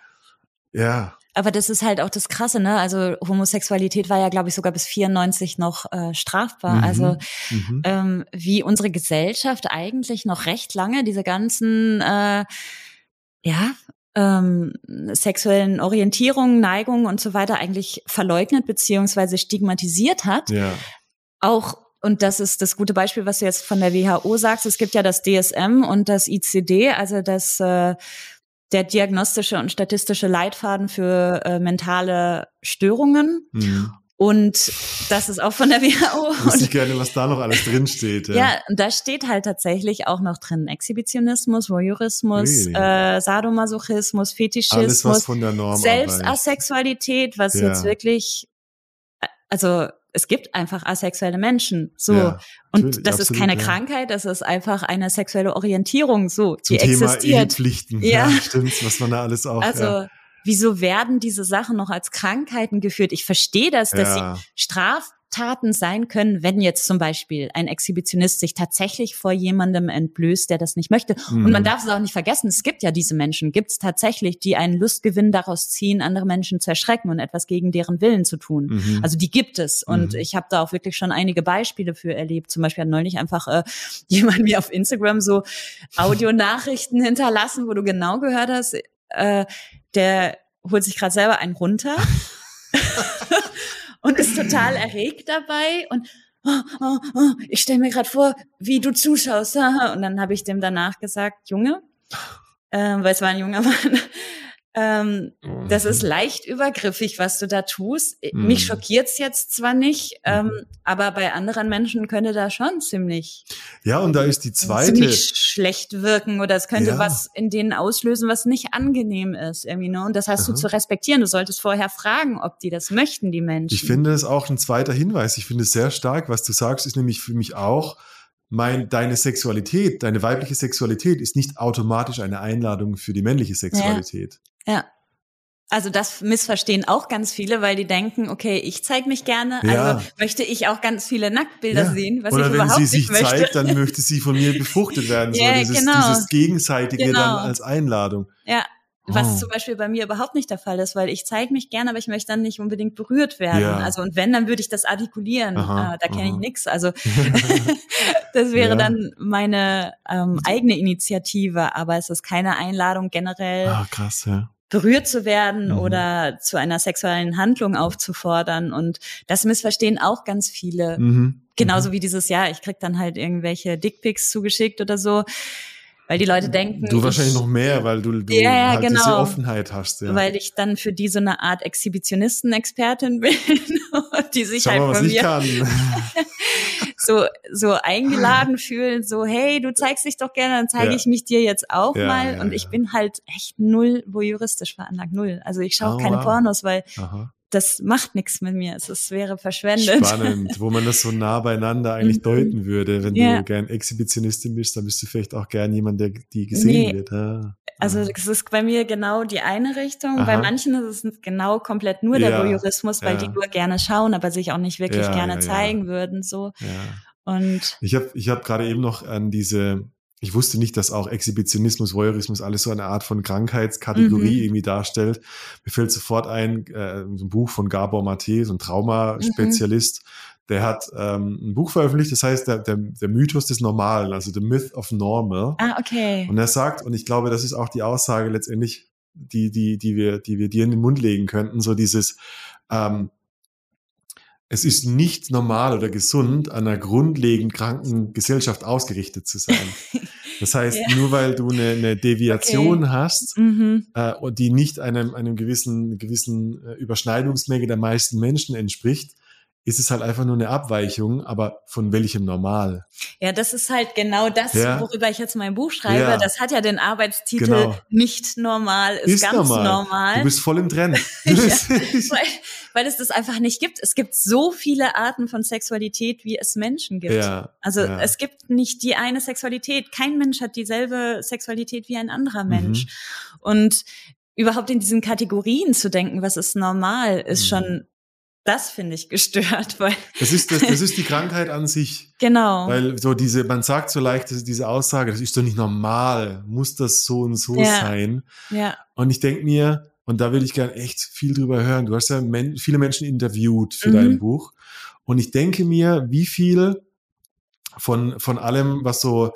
Ja. Aber das ist halt auch das Krasse, ne? Also Homosexualität war ja, glaube ich, sogar bis 94 noch äh, strafbar. Mhm. Also mhm. Ähm, wie unsere Gesellschaft eigentlich noch recht lange diese ganzen äh, ja, ähm, sexuellen Orientierungen, Neigungen und so weiter eigentlich verleugnet beziehungsweise stigmatisiert hat. Ja. Auch und das ist das gute Beispiel, was du jetzt von der WHO sagst. Es gibt ja das DSM und das ICD, also das äh, der diagnostische und statistische Leitfaden für äh, mentale Störungen. Mhm. Und das ist auch von der WHO. Ich wüsste gerne, was da noch alles drin steht. Ja. ja, und da steht halt tatsächlich auch noch drin Exhibitionismus, Voyeurismus, really? äh, Sadomasochismus, Fetischismus, alles, was von der Norm Selbstasexualität, was ja. jetzt wirklich, also es gibt einfach asexuelle Menschen, so. Ja, und das ist keine ja. Krankheit, das ist einfach eine sexuelle Orientierung, so, Zum die Thema existiert. Ehepflichten, ja. ja, stimmt, was man da alles auch. Also, wieso werden diese Sachen noch als Krankheiten geführt? Ich verstehe das, dass sie Straftaten sein können, wenn jetzt zum Beispiel ein Exhibitionist sich tatsächlich vor jemandem entblößt, der das nicht möchte. Mhm. Und man mhm. darf es auch nicht vergessen, es gibt ja diese Menschen, gibt es tatsächlich, die einen Lustgewinn daraus ziehen, andere Menschen zu erschrecken und etwas gegen deren Willen zu tun. Mhm. Also die gibt es. Und mhm. ich habe da auch wirklich schon einige Beispiele für erlebt. Zum Beispiel hat neulich einfach äh, jemand mir auf Instagram so Audionachrichten hinterlassen, wo du genau gehört hast, äh, der holt sich gerade selber einen runter und ist total erregt dabei und oh, oh, oh, ich stelle mir gerade vor, wie du zuschaust. Und dann habe ich dem danach gesagt, Junge, äh, weil es war ein junger Mann, ähm, mhm. Das ist leicht übergriffig, was du da tust. Mhm. Mich schockiert's jetzt zwar nicht, ähm, mhm. aber bei anderen Menschen könnte da schon ziemlich. Ja, und da ist die zweite. Ziemlich schlecht wirken oder es könnte ja. was in denen auslösen, was nicht angenehm ist, irgendwie, ne? Und das hast Aha. du zu respektieren. Du solltest vorher fragen, ob die das möchten, die Menschen. Ich finde es auch ein zweiter Hinweis. Ich finde es sehr stark. Was du sagst, ist nämlich für mich auch, mein, deine Sexualität, deine weibliche Sexualität ist nicht automatisch eine Einladung für die männliche Sexualität. Ja. Also das missverstehen auch ganz viele, weil die denken, okay, ich zeige mich gerne, ja. also möchte ich auch ganz viele Nacktbilder ja. sehen, was Oder ich überhaupt nicht möchte. Oder wenn sie sich zeigt, dann möchte sie von mir befruchtet werden. ja, so dieses, genau. dieses Gegenseitige genau. dann als Einladung. Ja, was oh. zum Beispiel bei mir überhaupt nicht der Fall ist, weil ich zeige mich gerne, aber ich möchte dann nicht unbedingt berührt werden. Ja. Also und wenn, dann würde ich das artikulieren. Aha, äh, da kenne ich nichts. Also das wäre ja. dann meine ähm, eigene Initiative, aber es ist keine Einladung generell. Ah, krass, ja berührt zu werden mhm. oder zu einer sexuellen Handlung aufzufordern. Und das missverstehen auch ganz viele. Mhm. Genauso mhm. wie dieses Jahr, ich krieg dann halt irgendwelche Dickpics zugeschickt oder so. Weil die Leute denken. Du wahrscheinlich noch mehr, weil du, du ja, halt genau. diese Offenheit hast. Ja. Weil ich dann für die so eine Art Exhibitionisten-Expertin bin, die sich Schau halt mal, von mir so, so eingeladen fühlen, so, hey, du zeigst dich doch gerne, dann zeige ja. ich mich dir jetzt auch ja, mal. und ich bin halt echt null voyeuristisch veranlagt, null. Also ich schaue oh, keine wow. Pornos, weil Aha das macht nichts mit mir. Es, es wäre verschwendet. Spannend, wo man das so nah beieinander eigentlich mhm. deuten würde. Wenn ja. du gern Exhibitionistin bist, dann bist du vielleicht auch gern jemand, der die gesehen nee. wird. Ah. Also es ist bei mir genau die eine Richtung. Aha. Bei manchen ist es genau komplett nur der ja. Voyeurismus, weil ja. die nur gerne schauen, aber sich auch nicht wirklich gerne zeigen würden. So. Und ich habe ich hab gerade eben noch an diese ich wusste nicht, dass auch Exhibitionismus, Voyeurismus alles so eine Art von Krankheitskategorie mhm. irgendwie darstellt. Mir fällt sofort ein, äh, so ein Buch von Gabor Mate, so ein Traumaspezialist, mhm. der hat ähm, ein Buch veröffentlicht, das heißt der, der, der Mythos des Normalen, also The Myth of Normal. Ah, okay. Und er sagt, und ich glaube, das ist auch die Aussage letztendlich, die, die, die wir, die wir dir in den Mund legen könnten, so dieses, ähm, es ist nicht normal oder gesund, an einer grundlegend kranken Gesellschaft ausgerichtet zu sein. Das heißt, ja. nur weil du eine, eine Deviation okay. hast, mhm. äh, die nicht einem, einem gewissen, gewissen äh, Überschneidungsmenge der meisten Menschen entspricht, ist es halt einfach nur eine Abweichung, aber von welchem Normal? Ja, das ist halt genau das, ja. worüber ich jetzt mein Buch schreibe. Ja. Das hat ja den Arbeitstitel genau. nicht normal, ist, ist ganz normal. normal. Du bist voll im Trend. ja, weil, weil es das einfach nicht gibt. Es gibt so viele Arten von Sexualität, wie es Menschen gibt. Also es gibt nicht die eine Sexualität. Kein Mensch hat dieselbe Sexualität wie ein anderer Mensch. Mhm. Und überhaupt in diesen Kategorien zu denken, was ist normal, ist mhm. schon das finde ich gestört, weil das ist das, das ist die Krankheit an sich. Genau. Weil so diese man sagt so leicht diese Aussage, das ist doch nicht normal, muss das so und so ja. sein. Ja. Und ich denke mir, und da würde ich gerne echt viel drüber hören. Du hast ja men viele Menschen interviewt für mhm. dein Buch und ich denke mir, wie viel von von allem, was so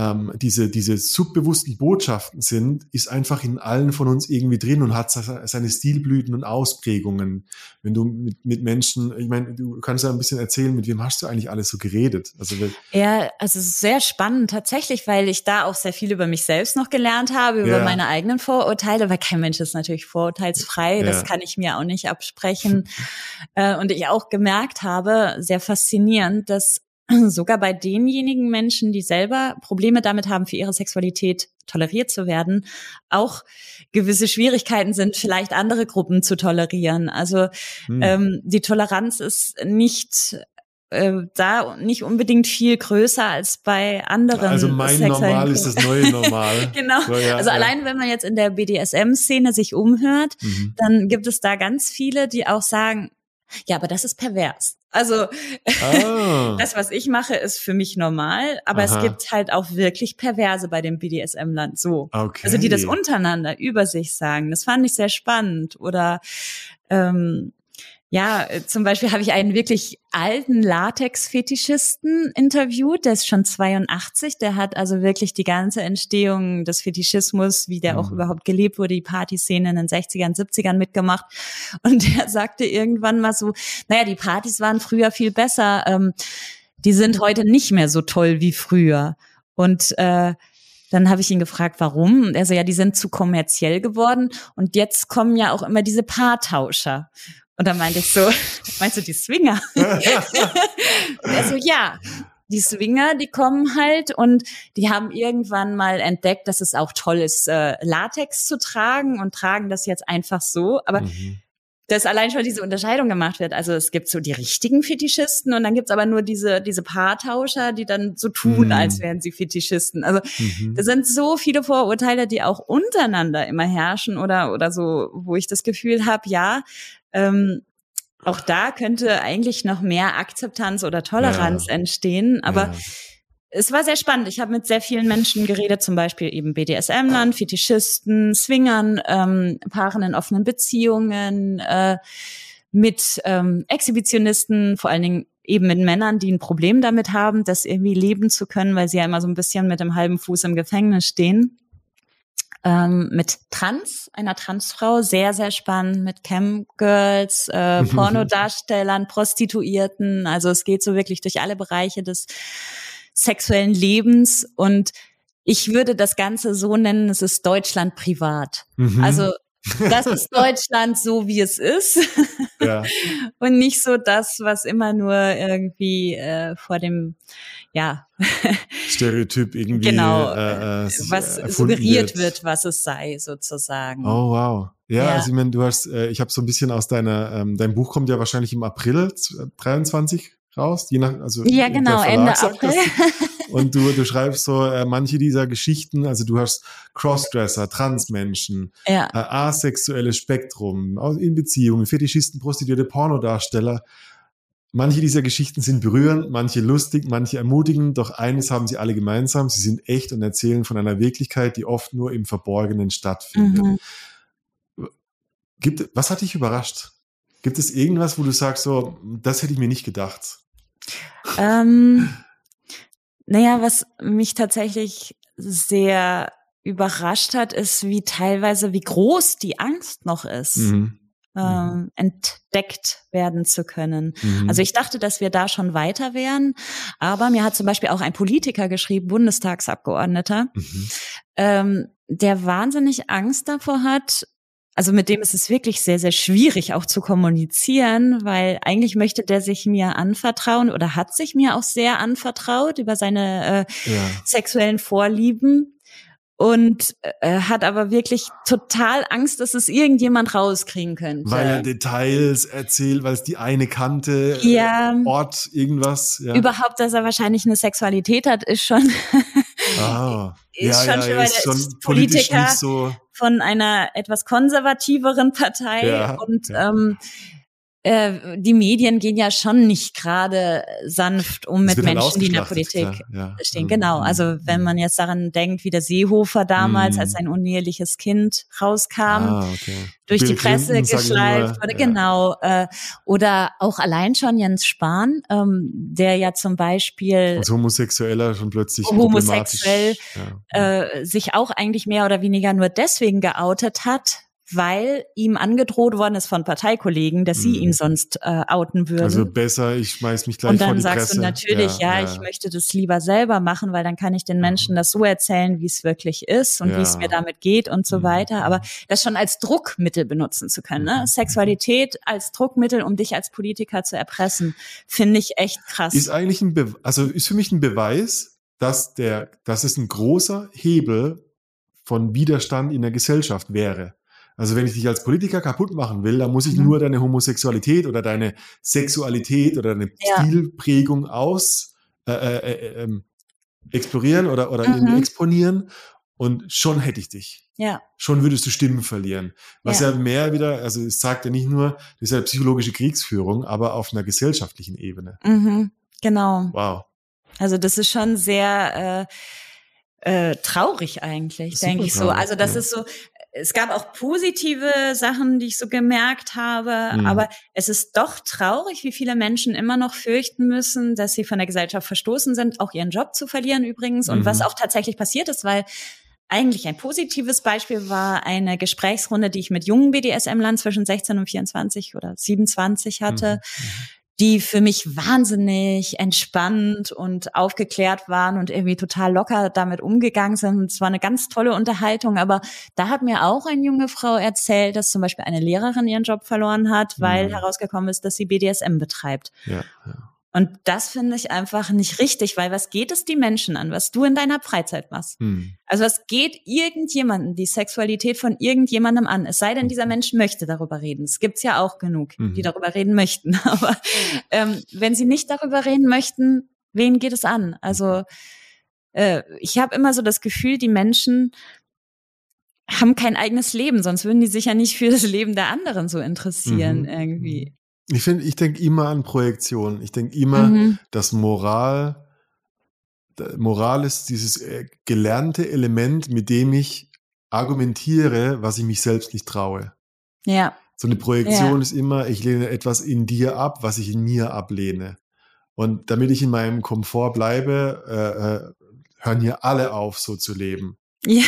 ähm, diese, diese subbewussten Botschaften sind, ist einfach in allen von uns irgendwie drin und hat seine Stilblüten und Ausprägungen. Wenn du mit, mit Menschen, ich meine, du kannst ja ein bisschen erzählen, mit wem hast du eigentlich alles so geredet? Also, ja, also sehr spannend tatsächlich, weil ich da auch sehr viel über mich selbst noch gelernt habe, über ja. meine eigenen Vorurteile, weil kein Mensch ist natürlich vorurteilsfrei, ja. das kann ich mir auch nicht absprechen. Äh, und ich auch gemerkt habe, sehr faszinierend, dass sogar bei denjenigen Menschen, die selber Probleme damit haben, für ihre Sexualität toleriert zu werden, auch gewisse Schwierigkeiten sind, vielleicht andere Gruppen zu tolerieren. Also hm. ähm, die Toleranz ist nicht äh, da nicht unbedingt viel größer als bei anderen. Also mein Normal ist das neue Normal. genau. So, ja, also ja. allein wenn man jetzt in der BDSM-Szene sich umhört, mhm. dann gibt es da ganz viele, die auch sagen, ja, aber das ist pervers. Also oh. das, was ich mache, ist für mich normal, aber Aha. es gibt halt auch wirklich Perverse bei dem BDSM-Land so. Okay. Also die das untereinander über sich sagen. Das fand ich sehr spannend. Oder ähm, ja, äh, zum Beispiel habe ich einen wirklich alten Latex-Fetischisten interviewt, der ist schon 82, der hat also wirklich die ganze Entstehung des Fetischismus, wie der mhm. auch überhaupt gelebt wurde, die Partyszene in den 60ern, 70ern mitgemacht. Und der sagte irgendwann mal so, naja, die Partys waren früher viel besser, ähm, die sind heute nicht mehr so toll wie früher. Und äh, dann habe ich ihn gefragt, warum. Und er so, ja, die sind zu kommerziell geworden. Und jetzt kommen ja auch immer diese Paartauscher. Und dann meinte ich so, meinst du die Swinger? und er so, ja, die Swinger, die kommen halt und die haben irgendwann mal entdeckt, dass es auch toll ist, äh, Latex zu tragen und tragen das jetzt einfach so. Aber mhm. dass allein schon diese Unterscheidung gemacht wird. Also es gibt so die richtigen Fetischisten und dann gibt's aber nur diese, diese Paartauscher, die dann so tun, mhm. als wären sie Fetischisten. Also mhm. da sind so viele Vorurteile, die auch untereinander immer herrschen oder, oder so, wo ich das Gefühl habe, ja, ähm, auch da könnte eigentlich noch mehr Akzeptanz oder Toleranz ja. entstehen, aber ja. es war sehr spannend. Ich habe mit sehr vielen Menschen geredet, zum Beispiel eben BDSM-Lern, Fetischisten, Swingern, ähm, Paaren in offenen Beziehungen, äh, mit ähm, Exhibitionisten, vor allen Dingen eben mit Männern, die ein Problem damit haben, das irgendwie leben zu können, weil sie ja immer so ein bisschen mit dem halben Fuß im Gefängnis stehen ähm, mit Trans, einer Transfrau, sehr, sehr spannend, mit Cam-Girls, äh, Pornodarstellern, Prostituierten. Also es geht so wirklich durch alle Bereiche des sexuellen Lebens und ich würde das Ganze so nennen, es ist Deutschland privat. Mhm. Also das ist Deutschland so, wie es ist. Ja. Und nicht so das, was immer nur irgendwie äh, vor dem, ja. Stereotyp irgendwie. Genau. Äh, äh, was suggeriert wird. wird. was es sei, sozusagen. Oh, wow. Ja, ja. also ich meine, du hast, äh, ich habe so ein bisschen aus deiner, ähm, dein Buch kommt ja wahrscheinlich im April 23 raus, je nach, also ja genau Ende April. Und du, du schreibst so äh, manche dieser Geschichten, also du hast Crossdresser, Transmenschen, ja. äh, asexuelle Spektrum, in Beziehungen, Fetischisten, Prostituierte, Pornodarsteller. Manche dieser Geschichten sind berührend, manche lustig, manche ermutigend, doch eines haben sie alle gemeinsam, sie sind echt und erzählen von einer Wirklichkeit, die oft nur im Verborgenen stattfindet. Mhm. Gibt, was hat dich überrascht? Gibt es irgendwas, wo du sagst, so, das hätte ich mir nicht gedacht? Ähm, naja, was mich tatsächlich sehr überrascht hat, ist, wie teilweise, wie groß die Angst noch ist. Mhm. Ähm, mhm. entdeckt werden zu können. Mhm. Also ich dachte, dass wir da schon weiter wären, aber mir hat zum Beispiel auch ein Politiker geschrieben, Bundestagsabgeordneter, mhm. ähm, der wahnsinnig Angst davor hat, also mit dem ist es wirklich sehr, sehr schwierig auch zu kommunizieren, weil eigentlich möchte der sich mir anvertrauen oder hat sich mir auch sehr anvertraut über seine äh, ja. sexuellen Vorlieben und äh, hat aber wirklich total Angst, dass es irgendjemand rauskriegen könnte. Weil er Details erzählt, weil es die eine kannte, ja, Ort, irgendwas. Ja. Überhaupt, dass er wahrscheinlich eine Sexualität hat, ist schon, ah. ist ja, schon, ja, ist schon Politiker so von einer etwas konservativeren Partei ja, und ja. Ähm, äh, die Medien gehen ja schon nicht gerade sanft um mit Menschen, die in der Politik ja. stehen. Genau. Mhm. Also wenn man jetzt daran denkt, wie der Seehofer damals mm. als ein uneheliches Kind rauskam, ah, okay. durch Bill die Presse Clinton, geschleift wurde, ja. genau. Äh, oder auch allein schon Jens Spahn, ähm, der ja zum Beispiel als Homosexueller schon plötzlich homosexuell ja. äh, sich auch eigentlich mehr oder weniger nur deswegen geoutet hat, weil ihm angedroht worden ist von Parteikollegen, dass sie mhm. ihn sonst äh, outen würden. Also besser, ich schmeiß mich gleich vor die Presse. Und dann sagst du natürlich, ja, ja, ja, ich möchte das lieber selber machen, weil dann kann ich den mhm. Menschen das so erzählen, wie es wirklich ist und ja. wie es mir damit geht und so mhm. weiter. Aber das schon als Druckmittel benutzen zu können, ne? Mhm. Sexualität als Druckmittel, um dich als Politiker zu erpressen, finde ich echt krass. Ist eigentlich ein, Be also ist für mich ein Beweis, dass der, dass es ein großer Hebel von Widerstand in der Gesellschaft wäre. Also wenn ich dich als Politiker kaputt machen will, dann muss ich mhm. nur deine Homosexualität oder deine Sexualität oder deine ja. Stilprägung aus äh, äh, äh, ähm, explorieren oder, oder mhm. exponieren und schon hätte ich dich. Ja. Schon würdest du Stimmen verlieren. Was ja, ja mehr wieder, also es sagt ja nicht nur, das ist ja psychologische Kriegsführung, aber auf einer gesellschaftlichen Ebene. Mhm. Genau. Wow. Also das ist schon sehr äh, äh, traurig eigentlich, denke ich so. Also das ja. ist so, es gab auch positive Sachen, die ich so gemerkt habe, mhm. aber es ist doch traurig, wie viele Menschen immer noch fürchten müssen, dass sie von der Gesellschaft verstoßen sind, auch ihren Job zu verlieren übrigens und mhm. was auch tatsächlich passiert ist, weil eigentlich ein positives Beispiel war eine Gesprächsrunde, die ich mit jungen BDSM-Lern zwischen 16 und 24 oder 27 hatte. Mhm. Die für mich wahnsinnig entspannt und aufgeklärt waren und irgendwie total locker damit umgegangen sind. Es war eine ganz tolle Unterhaltung, aber da hat mir auch eine junge Frau erzählt, dass zum Beispiel eine Lehrerin ihren Job verloren hat, weil mhm. herausgekommen ist, dass sie BDSM betreibt. Ja, ja. Und das finde ich einfach nicht richtig, weil was geht es die Menschen an, was du in deiner Freizeit machst? Hm. Also was geht irgendjemanden die Sexualität von irgendjemandem an? Es sei denn, dieser Mensch möchte darüber reden. Es gibt's ja auch genug, mhm. die darüber reden möchten. Aber ähm, wenn sie nicht darüber reden möchten, wen geht es an? Also äh, ich habe immer so das Gefühl, die Menschen haben kein eigenes Leben, sonst würden die sich ja nicht für das Leben der anderen so interessieren mhm. irgendwie. Ich finde, ich denke immer an Projektion. Ich denke immer, mhm. dass Moral, Moral ist dieses äh, gelernte Element, mit dem ich argumentiere, was ich mich selbst nicht traue. Ja. So eine Projektion ja. ist immer, ich lehne etwas in dir ab, was ich in mir ablehne. Und damit ich in meinem Komfort bleibe, äh, äh, hören hier alle auf, so zu leben. Ja,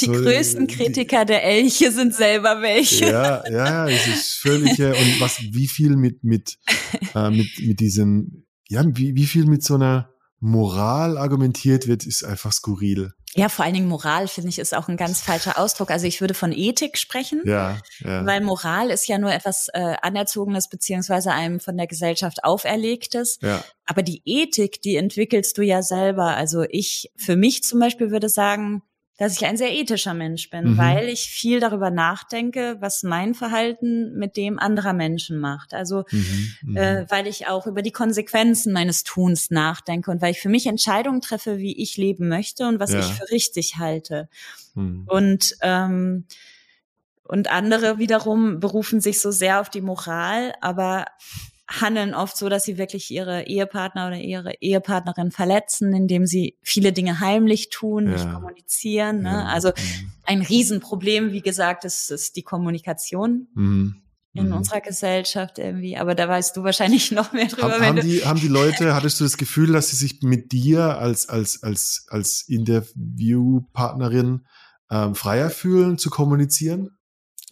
die so, größten Kritiker der Elche sind selber welche. Ja, ja, es ist völlig, und was, wie viel mit, mit, äh, mit, mit diesen, ja, wie, wie viel mit so einer Moral argumentiert wird, ist einfach skurril. Ja, vor allen Dingen Moral finde ich ist auch ein ganz falscher Ausdruck. Also ich würde von Ethik sprechen, ja, ja. weil Moral ist ja nur etwas äh, anerzogenes beziehungsweise einem von der Gesellschaft auferlegtes. Ja. Aber die Ethik, die entwickelst du ja selber. Also ich für mich zum Beispiel würde sagen, dass ich ein sehr ethischer Mensch bin, mhm. weil ich viel darüber nachdenke, was mein Verhalten mit dem anderer Menschen macht. Also mhm. mhm. äh, weil ich auch über die Konsequenzen meines Tuns nachdenke und weil ich für mich Entscheidungen treffe, wie ich leben möchte und was ja. ich für richtig halte. Mhm. Und ähm, und andere wiederum berufen sich so sehr auf die Moral, aber handeln oft so, dass sie wirklich ihre Ehepartner oder ihre Ehepartnerin verletzen, indem sie viele Dinge heimlich tun, ja. nicht kommunizieren. Ne? Ja. Also mhm. ein Riesenproblem, wie gesagt, ist, ist die Kommunikation. Mhm. In mhm. unserer Gesellschaft irgendwie, aber da weißt du wahrscheinlich noch mehr drüber. Haben, haben die, haben die Leute, hattest du das Gefühl, dass sie sich mit dir als, als, als, als Interviewpartnerin ähm, freier fühlen zu kommunizieren?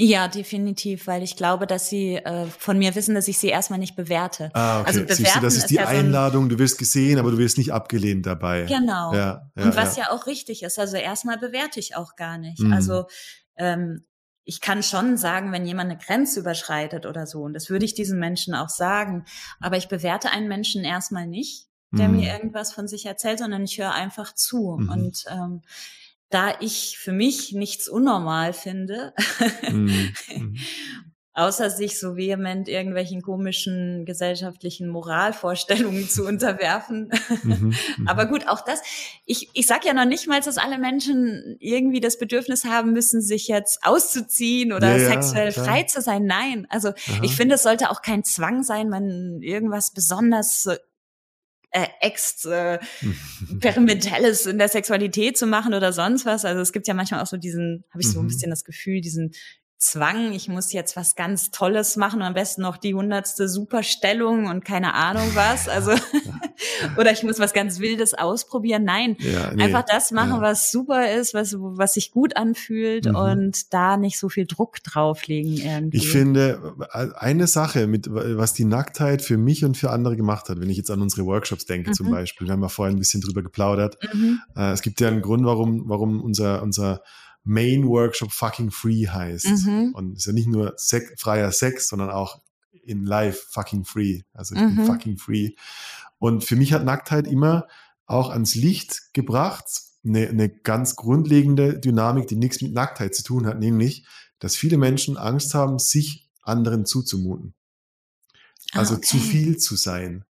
Ja, definitiv, weil ich glaube, dass sie äh, von mir wissen, dass ich sie erstmal nicht bewerte. Ah, okay. Also bewerten Siehst du, das ist die ist ja Einladung, du wirst gesehen, aber du wirst nicht abgelehnt dabei. Genau. Ja, ja Und was ja. ja. auch richtig ist, also erstmal bewerte ich auch gar nicht. Mhm. Also ähm, ich kann schon sagen, wenn jemand eine Grenze überschreitet oder so, und das würde ich diesen Menschen auch sagen, aber ich bewerte einen Menschen erstmal nicht, der mhm. mir irgendwas von sich erzählt, sondern ich höre einfach zu. Mhm. Und ähm, da ich für mich nichts unnormal finde, mhm. außer sich so vehement irgendwelchen komischen gesellschaftlichen Moralvorstellungen zu unterwerfen. Mhm, mhm, Aber gut, auch das, ich, ich sage ja noch nicht mal, dass alle Menschen irgendwie das Bedürfnis haben müssen, sich jetzt auszuziehen oder ja, sexuell ja, frei zu sein. Nein, also Aha. ich finde, es sollte auch kein Zwang sein, man irgendwas besonders äh, experimentelles äh, in der Sexualität zu machen oder sonst was. Also es gibt ja manchmal auch so diesen, habe ich so ein mhm. bisschen das Gefühl, diesen Zwang, ich muss jetzt was ganz Tolles machen am besten noch die hundertste Superstellung und keine Ahnung was. Also oder ich muss was ganz Wildes ausprobieren. Nein, ja, nee, einfach das machen, ja. was super ist, was was sich gut anfühlt mhm. und da nicht so viel Druck drauflegen irgendwie. Ich finde eine Sache mit was die Nacktheit für mich und für andere gemacht hat, wenn ich jetzt an unsere Workshops denke mhm. zum Beispiel, wir haben ja vorhin ein bisschen drüber geplaudert. Mhm. Äh, es gibt ja einen Grund, warum warum unser unser Main Workshop fucking free heißt. Mhm. Und es ist ja nicht nur Sek freier Sex, sondern auch in life fucking free. Also ich mhm. bin fucking free. Und für mich hat Nacktheit immer auch ans Licht gebracht, eine, eine ganz grundlegende Dynamik, die nichts mit Nacktheit zu tun hat, nämlich, dass viele Menschen Angst haben, sich anderen zuzumuten. Ah, also ah, okay. zu viel zu sein.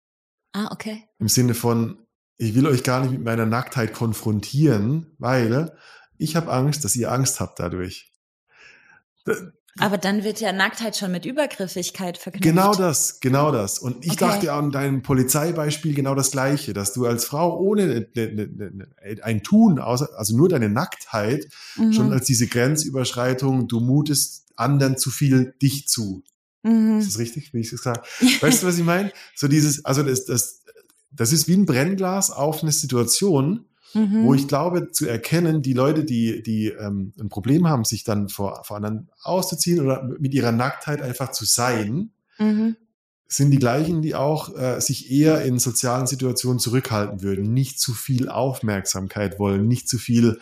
Ah, okay. Im Sinne von, ich will euch gar nicht mit meiner Nacktheit konfrontieren, weil ich habe Angst, dass ihr Angst habt dadurch. Aber dann wird ja Nacktheit schon mit Übergriffigkeit verknüpft. Genau das, genau das. Und ich okay. dachte an deinem Polizeibeispiel genau das Gleiche, dass du als Frau ohne ne, ne, ne, ein Tun, also nur deine Nacktheit, mhm. schon als diese Grenzüberschreitung, du mutest anderen zu viel dich zu. Mhm. Ist das richtig, wie ich es gesagt habe? Weißt du, was ich meine? So dieses, also das, das, das ist wie ein Brennglas auf eine Situation, mhm. wo ich glaube zu erkennen, die Leute, die, die ähm, ein Problem haben, sich dann vor, vor anderen auszuziehen oder mit ihrer Nacktheit einfach zu sein, mhm. sind die gleichen, die auch äh, sich eher in sozialen Situationen zurückhalten würden, nicht zu viel Aufmerksamkeit wollen, nicht zu viel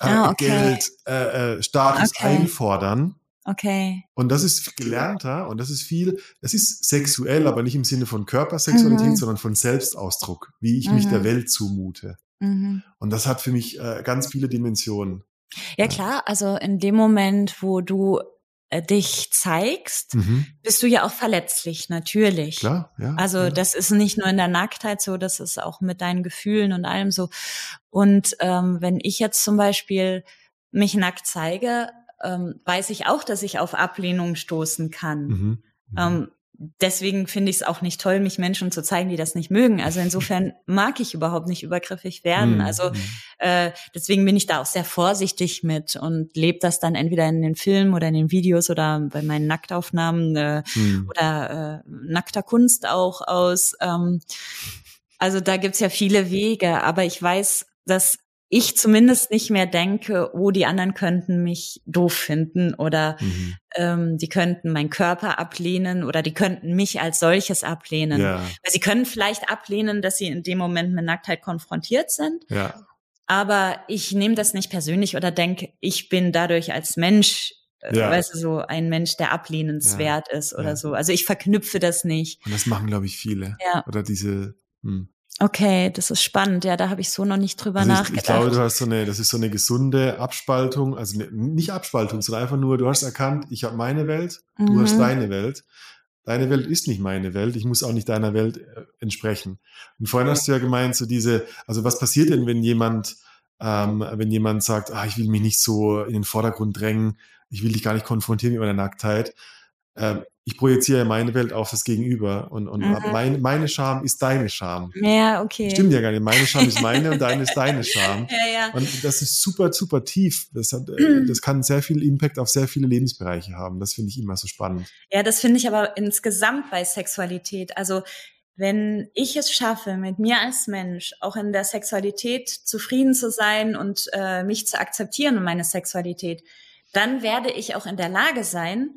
äh, ah, okay. Geld, äh, äh, Status okay. einfordern. Okay. Und das ist gelernter und das ist viel, das ist sexuell, aber nicht im Sinne von Körpersexualität, mhm. sondern von Selbstausdruck, wie ich mhm. mich der mhm. Welt zumute. Mhm. Und das hat für mich äh, ganz viele Dimensionen. Ja klar, also in dem Moment, wo du äh, dich zeigst, mhm. bist du ja auch verletzlich, natürlich. Klar, ja. Also ja. das ist nicht nur in der Nacktheit so, das ist auch mit deinen Gefühlen und allem so. Und ähm, wenn ich jetzt zum Beispiel mich nackt zeige, ähm, weiß ich auch, dass ich auf Ablehnung stoßen kann. Mhm. Mhm. Ähm, deswegen finde ich es auch nicht toll, mich Menschen zu zeigen, die das nicht mögen. Also insofern mag ich überhaupt nicht übergriffig werden. Mhm. Also mhm. äh, deswegen bin ich da auch sehr vorsichtig mit und lebe das dann entweder in den Filmen oder in den Videos oder bei meinen Nacktaufnahmen äh, mhm. oder äh, nackter Kunst auch aus. Ähm, also da gibt's ja viele Wege, aber ich weiß, dass ich zumindest nicht mehr denke, oh, die anderen könnten mich doof finden oder mhm. ähm, die könnten meinen Körper ablehnen oder die könnten mich als solches ablehnen. Ja. Weil sie können vielleicht ablehnen, dass sie in dem Moment mit Nacktheit konfrontiert sind. Ja. Aber ich nehme das nicht persönlich oder denke, ich bin dadurch als Mensch äh, ja. weißt du, so ein Mensch, der ablehnenswert ja. ist oder ja. so. Also ich verknüpfe das nicht. Und das machen, glaube ich, viele. Ja. Oder diese, hm. Okay, das ist spannend. Ja, da habe ich so noch nicht drüber also ich, nachgedacht. Ich glaube, du hast so eine, das ist so eine gesunde Abspaltung, also ne, nicht Abspaltung, sondern einfach nur, du hast erkannt, ich habe meine Welt, mhm. du hast deine Welt. Deine Welt ist nicht meine Welt, ich muss auch nicht deiner Welt äh, entsprechen. Und vorhin hast du ja gemeint, so diese, also was passiert denn, wenn jemand, ähm, wenn jemand sagt, ah, ich will mich nicht so in den Vordergrund drängen, ich will dich gar nicht konfrontieren mit meiner Nacktheit. Ähm, ich projiziere meine Welt auf das Gegenüber und, und mhm. mein, meine Scham ist deine Scham. Ja, okay. Stimmt ja gar nicht. Meine Scham ist meine und deine ist deine Scham. Ja, ja. Und das ist super, super tief. Das, hat, äh, das kann sehr viel Impact auf sehr viele Lebensbereiche haben. Das finde ich immer so spannend. Ja, das finde ich aber insgesamt bei Sexualität. Also wenn ich es schaffe, mit mir als Mensch auch in der Sexualität zufrieden zu sein und äh, mich zu akzeptieren und meine Sexualität, dann werde ich auch in der Lage sein,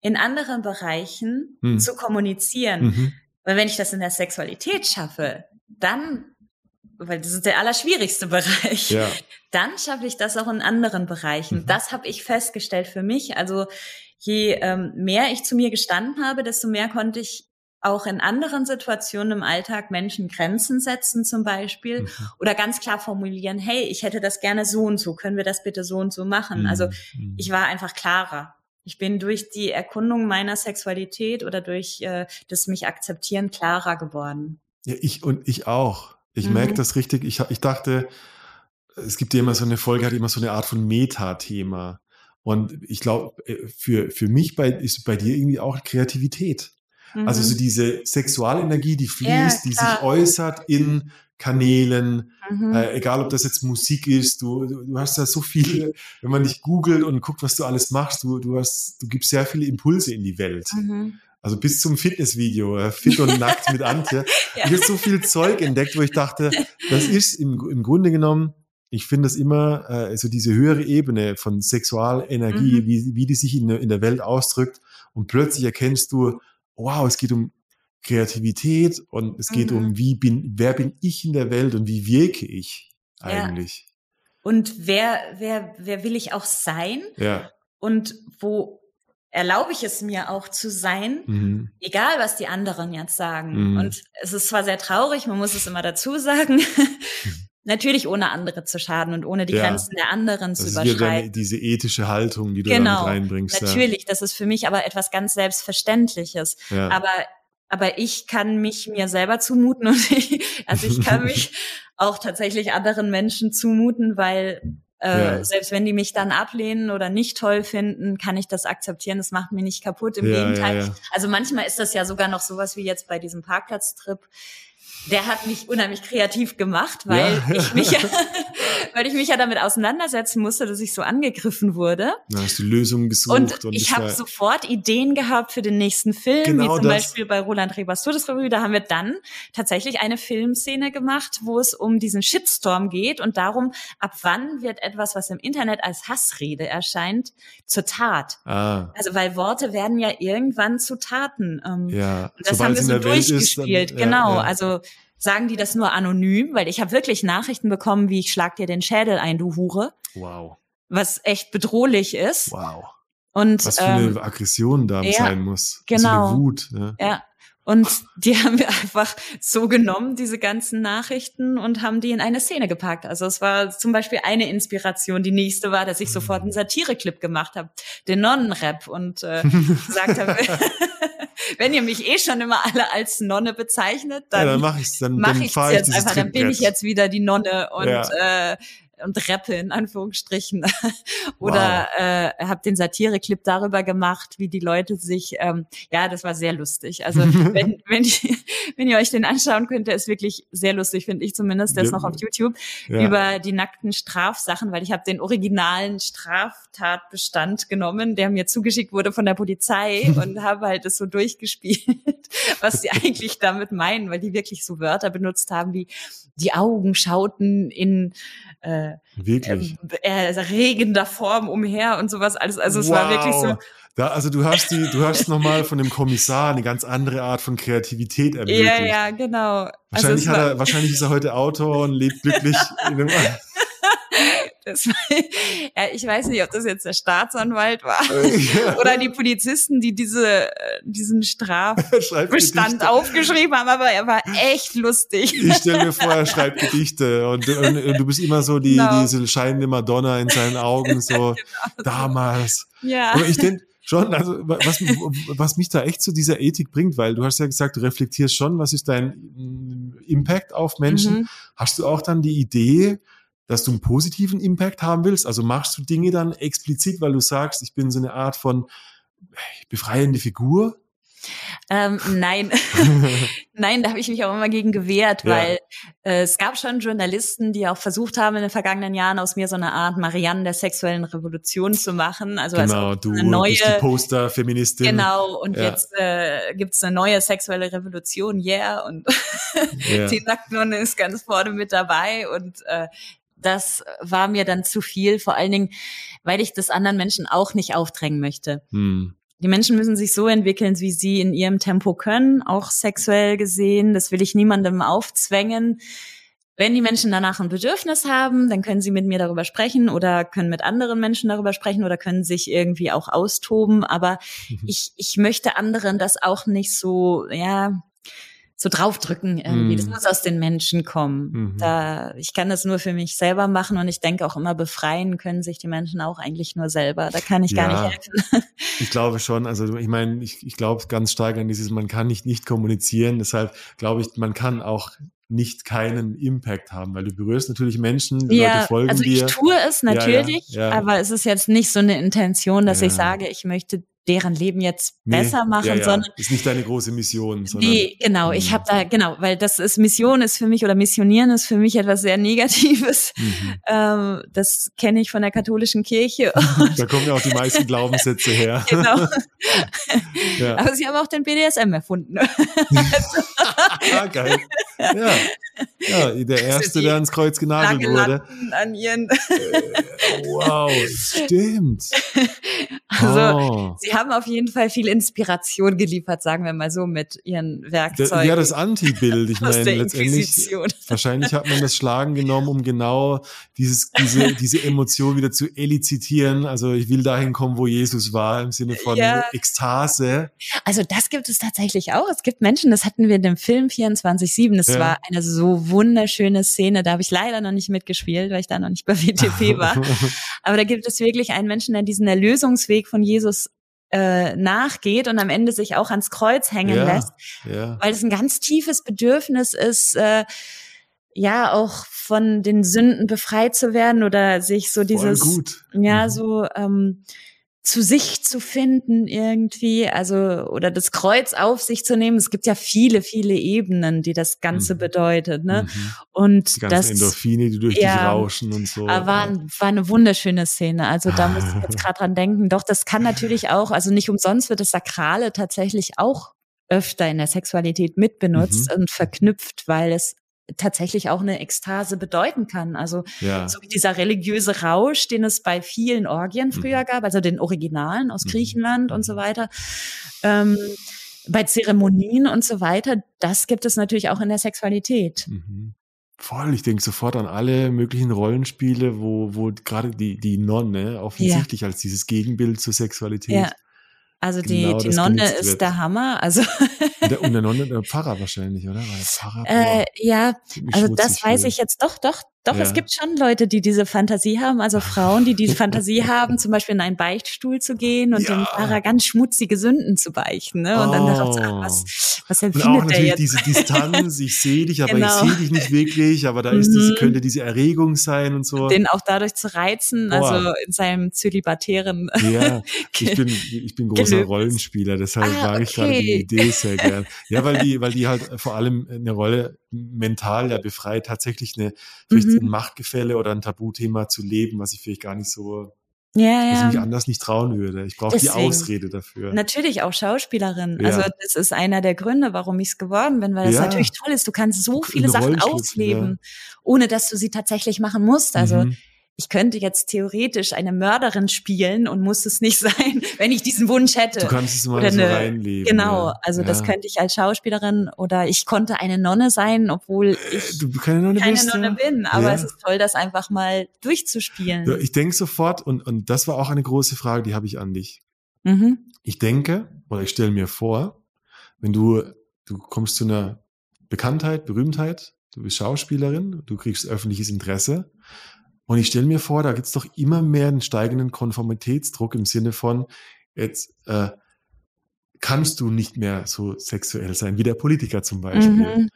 in anderen Bereichen hm. zu kommunizieren. Mhm. Weil wenn ich das in der Sexualität schaffe, dann, weil das ist der allerschwierigste Bereich, ja. dann schaffe ich das auch in anderen Bereichen. Mhm. Das habe ich festgestellt für mich. Also je ähm, mehr ich zu mir gestanden habe, desto mehr konnte ich auch in anderen Situationen im Alltag Menschen Grenzen setzen zum Beispiel mhm. oder ganz klar formulieren, hey, ich hätte das gerne so und so, können wir das bitte so und so machen? Also mhm. ich war einfach klarer. Ich bin durch die Erkundung meiner Sexualität oder durch äh, das mich akzeptieren klarer geworden. Ja, ich und ich auch. Ich mhm. merke das richtig. Ich, ich dachte, es gibt ja immer so eine Folge, hat immer so eine Art von Meta-Thema. Und ich glaube, äh, für, für mich bei, ist bei dir irgendwie auch Kreativität. Mhm. Also so diese Sexualenergie, die fließt, ja, die sich äußert in Kanälen, mhm. äh, egal ob das jetzt Musik ist, du, du hast ja so viel, wenn man dich googelt und guckt, was du alles machst, du, du hast, du gibst sehr viele Impulse in die Welt. Mhm. Also bis zum Fitnessvideo, äh, fit und nackt mit Antje. ja. Ich habe so viel Zeug entdeckt, wo ich dachte, das ist im, im Grunde genommen, ich finde das immer, äh, also diese höhere Ebene von Sexualenergie, mhm. wie, wie die sich in, in der Welt ausdrückt. Und plötzlich erkennst du, wow, es geht um Kreativität und es geht mhm. um, wie bin, wer bin ich in der Welt und wie wirke ich eigentlich. Ja. Und wer, wer, wer will ich auch sein? Ja. Und wo erlaube ich es mir auch zu sein, mhm. egal was die anderen jetzt sagen. Mhm. Und es ist zwar sehr traurig, man muss es immer dazu sagen. Natürlich ohne andere zu schaden und ohne die ja. Grenzen der anderen das zu überschreiten. Ist diese ethische Haltung, die du genau, damit reinbringst. Natürlich, ja. das ist für mich aber etwas ganz Selbstverständliches. Ja. Aber aber ich kann mich mir selber zumuten und ich, also ich kann mich auch tatsächlich anderen Menschen zumuten, weil äh, ja. selbst wenn die mich dann ablehnen oder nicht toll finden, kann ich das akzeptieren. Das macht mich nicht kaputt. Im ja, Gegenteil. Ja, also manchmal ist das ja sogar noch sowas wie jetzt bei diesem Parkplatztrip der hat mich unheimlich kreativ gemacht, weil ja. ich mich ja, weil ich mich ja damit auseinandersetzen musste, dass ich so angegriffen wurde. Da hast du Lösungen gesucht. Und, und ich habe sofort Ideen gehabt für den nächsten Film, genau wie zum das. Beispiel bei Roland Rebers Todesrevue. Da haben wir dann tatsächlich eine Filmszene gemacht, wo es um diesen Shitstorm geht und darum, ab wann wird etwas, was im Internet als Hassrede erscheint, zur Tat. Ah. Also weil Worte werden ja irgendwann zu Taten. Ähm, ja. Und das haben wir so durchgespielt. Ist, dann, genau. Ja. Also sagen die das nur anonym, weil ich habe wirklich Nachrichten bekommen, wie ich schlag dir den Schädel ein, du Hure. Wow. Was echt bedrohlich ist. Wow. Und, Was für eine ähm, Aggression da ja, sein muss. Genau. So eine Wut. Ja. ja. Und die haben wir einfach so genommen, diese ganzen Nachrichten, und haben die in eine Szene gepackt. Also es war zum Beispiel eine Inspiration. Die nächste war, dass ich sofort einen Satire-Clip gemacht habe, den Nonnenrap, und äh, gesagt habe, wenn ihr mich eh schon immer alle als Nonne bezeichnet, dann, ja, dann mache ich's, dann, mach dann ich's jetzt einfach, dann bin ich jetzt wieder die Nonne und ja. äh, und rappe in Anführungsstrichen. Oder wow. äh, habe den Satire-Clip darüber gemacht, wie die Leute sich, ähm, ja, das war sehr lustig. Also wenn, wenn, ich, wenn ihr euch den anschauen könnt, der ist wirklich sehr lustig, finde ich zumindest. Der ja. ist noch auf YouTube ja. über die nackten Strafsachen, weil ich habe den originalen Straftatbestand genommen, der mir zugeschickt wurde von der Polizei und habe halt das so durchgespielt, was sie eigentlich damit meinen, weil die wirklich so Wörter benutzt haben wie die Augen schauten in äh, wirklich? Äh, erregender Form umher und sowas alles. Also es wow. war wirklich so. Da, also du hast die, du hast nochmal von dem Kommissar eine ganz andere Art von Kreativität ermöglicht. Ja, ja, genau. Also wahrscheinlich, also hat er, wahrscheinlich ist er heute Autor und lebt glücklich in einem das, ja, ich weiß nicht, ob das jetzt der Staatsanwalt war ja. oder die Polizisten, die diese, äh, diesen Strafbestand aufgeschrieben haben, aber er war echt lustig. Ich stelle mir vor, er schreibt Gedichte und, und, und du bist immer so die, genau. diese scheinende Madonna in seinen Augen, so genau. damals. Ja. Aber ich denke, schon, also was, was mich da echt zu dieser Ethik bringt, weil du hast ja gesagt, du reflektierst schon, was ist dein mm, Impact auf Menschen. Mhm. Hast du auch dann die Idee, dass du einen positiven Impact haben willst? Also machst du Dinge dann explizit, weil du sagst, ich bin so eine Art von befreiende Figur? Ähm, nein, nein, da habe ich mich auch immer gegen gewehrt, ja. weil äh, es gab schon Journalisten, die auch versucht haben in den vergangenen Jahren aus mir so eine Art Marianne der sexuellen Revolution zu machen. Also genau, also du eine neue bist die Poster-Feministin. Genau, und ja. jetzt äh, gibt es eine neue sexuelle Revolution, yeah, und ja. die Nacktnonne ist ganz vorne mit dabei und äh, das war mir dann zu viel, vor allen Dingen, weil ich das anderen Menschen auch nicht aufdrängen möchte. Hm. Die Menschen müssen sich so entwickeln, wie sie in ihrem Tempo können, auch sexuell gesehen. Das will ich niemandem aufzwängen. Wenn die Menschen danach ein Bedürfnis haben, dann können sie mit mir darüber sprechen oder können mit anderen Menschen darüber sprechen oder können sich irgendwie auch austoben. Aber mhm. ich, ich möchte anderen das auch nicht so, ja, so draufdrücken irgendwie. Mm. Das muss aus den Menschen kommen. Mhm. Da, ich kann das nur für mich selber machen und ich denke auch immer, befreien können sich die Menschen auch eigentlich nur selber. Da kann ich ja, gar nicht helfen. ich glaube schon. Also ich meine, ich, ich glaube ganz stark an dieses, man kann nicht nicht kommunizieren. Deshalb glaube ich, man kann auch nicht keinen Impact haben, weil du berührst natürlich Menschen, die ja, Leute folgen also dir. Also ich tue es natürlich, ja, ja, aber es ist jetzt nicht so eine Intention, dass ich sage, ich möchte deren Leben jetzt nee, besser machen, ja, ja. sondern ist nicht deine große Mission. Sondern, nee, genau. Ich habe da genau, weil das ist Mission ist für mich oder Missionieren ist für mich etwas sehr Negatives. Mhm. Ähm, das kenne ich von der katholischen Kirche. da kommen ja auch die meisten Glaubenssätze her. genau. ja. Aber sie haben auch den BDSM erfunden. ah, geil. Ja. ja, der erste, der ans Kreuz genagelt wurde. An ihren. Äh, wow, stimmt. Also, oh. sie haben auf jeden Fall viel Inspiration geliefert, sagen wir mal so, mit ihren Werkzeugen. Ja, das Anti-Bild. Ich meine, letztendlich, wahrscheinlich hat man das Schlagen genommen, um genau dieses, diese, diese Emotion wieder zu elizitieren. Also, ich will dahin kommen, wo Jesus war, im Sinne von ja. Ekstase. Also, das gibt es tatsächlich auch. Es gibt Menschen, das hatten wir in dem Film 24-7. Das ja. war eine so wunderschöne Szene. Da habe ich leider noch nicht mitgespielt, weil ich da noch nicht bei WTP war. Aber da gibt es wirklich einen Menschen, der diesen Erlösungsweg von Jesus äh, nachgeht und am Ende sich auch ans Kreuz hängen ja, lässt, ja. weil es ein ganz tiefes Bedürfnis ist, äh, ja auch von den Sünden befreit zu werden oder sich so dieses, ja mhm. so ähm, zu sich zu finden irgendwie, also oder das Kreuz auf sich zu nehmen. Es gibt ja viele, viele Ebenen, die das Ganze mhm. bedeutet, ne? Mhm. Und die ganzen das Endorphine, die durch ja, dich rauschen und so. War, war eine wunderschöne Szene. Also da muss ich jetzt gerade dran denken. Doch, das kann natürlich auch, also nicht umsonst wird das Sakrale tatsächlich auch öfter in der Sexualität mitbenutzt mhm. und verknüpft, weil es tatsächlich auch eine Ekstase bedeuten kann. Also ja. so wie dieser religiöse Rausch, den es bei vielen Orgien früher mhm. gab, also den Originalen aus mhm. Griechenland und so weiter. Ähm, bei Zeremonien und so weiter, das gibt es natürlich auch in der Sexualität. Mhm. Voll, ich denke sofort an alle möglichen Rollenspiele, wo, wo gerade die, die Nonne offensichtlich ja. als dieses Gegenbild zur Sexualität ja. Also genau die, die Nonne ist wird. der Hammer. Also der, und der Nonne, der Pfarrer wahrscheinlich, oder? Der Pfarrer, äh, ja, also das weiß ich jetzt doch, doch, doch, ja. es gibt schon Leute, die diese Fantasie haben, also Frauen, die die Fantasie haben, zum Beispiel in einen Beichtstuhl zu gehen und ja. dem Pfarrer ganz schmutzige Sünden zu beichten, ne? Und oh. dann darauf zu achten, was, was empfindet und auch natürlich jetzt? diese Distanz, ich sehe dich, aber genau. ich sehe dich nicht wirklich, aber da ist mhm. diese, könnte diese Erregung sein und so. Den auch dadurch zu reizen, Boah. also in seinem zölibatären. Ja, ich bin, ich bin großer Gelöbnis. Rollenspieler, deshalb ah, mag ich gerade die Idee sehr gern. Ja, weil die, weil die halt vor allem eine Rolle mental ja befreit, tatsächlich eine, vielleicht mhm. ein Machtgefälle oder ein Tabuthema zu leben, was ich vielleicht gar nicht so ja, ja. Was ich mich anders nicht trauen würde. Ich brauche die Ausrede dafür. Natürlich auch Schauspielerin. Ja. Also das ist einer der Gründe, warum ich es geworden bin, weil das ja. natürlich toll ist. Du kannst so viele Sachen ausleben, ja. ohne dass du sie tatsächlich machen musst. Also mhm ich könnte jetzt theoretisch eine Mörderin spielen und muss es nicht sein, wenn ich diesen Wunsch hätte. Du kannst es mal oder so reinleben. Genau, ja. also ja. das könnte ich als Schauspielerin oder ich konnte eine Nonne sein, obwohl äh, ich du keine Nonne, keine bist, Nonne bin. Aber ja. es ist toll, das einfach mal durchzuspielen. Ich denke sofort, und, und das war auch eine große Frage, die habe ich an dich. Mhm. Ich denke, oder ich stelle mir vor, wenn du, du kommst zu einer Bekanntheit, Berühmtheit, du bist Schauspielerin, du kriegst öffentliches Interesse und ich stelle mir vor, da gibt's doch immer mehr einen steigenden Konformitätsdruck im Sinne von, jetzt äh, kannst du nicht mehr so sexuell sein, wie der Politiker zum Beispiel. Mhm.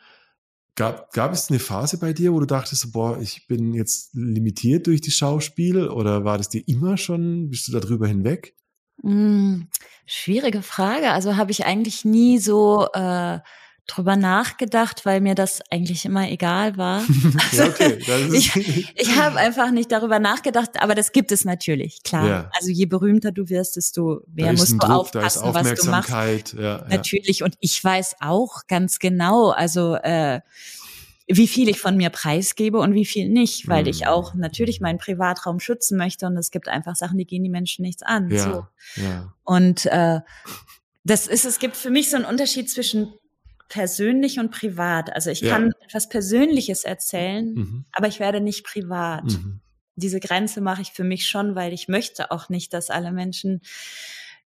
Gab, gab es eine Phase bei dir, wo du dachtest, boah, ich bin jetzt limitiert durch die Schauspiel oder war das dir immer schon, bist du darüber hinweg? Mhm. Schwierige Frage. Also habe ich eigentlich nie so äh, drüber nachgedacht, weil mir das eigentlich immer egal war. ja, okay. ich ich habe einfach nicht darüber nachgedacht, aber das gibt es natürlich, klar. Ja. Also je berühmter du wirst, desto mehr musst du Druck, aufpassen, was du machst. Ja, natürlich. Und ich weiß auch ganz genau, also äh, wie viel ich von mir preisgebe und wie viel nicht, weil mhm. ich auch natürlich meinen Privatraum schützen möchte und es gibt einfach Sachen, die gehen die Menschen nichts an. Ja, so. ja. Und äh, das ist, es gibt für mich so einen Unterschied zwischen persönlich und privat. Also ich ja. kann etwas Persönliches erzählen, mhm. aber ich werde nicht privat. Mhm. Diese Grenze mache ich für mich schon, weil ich möchte auch nicht, dass alle Menschen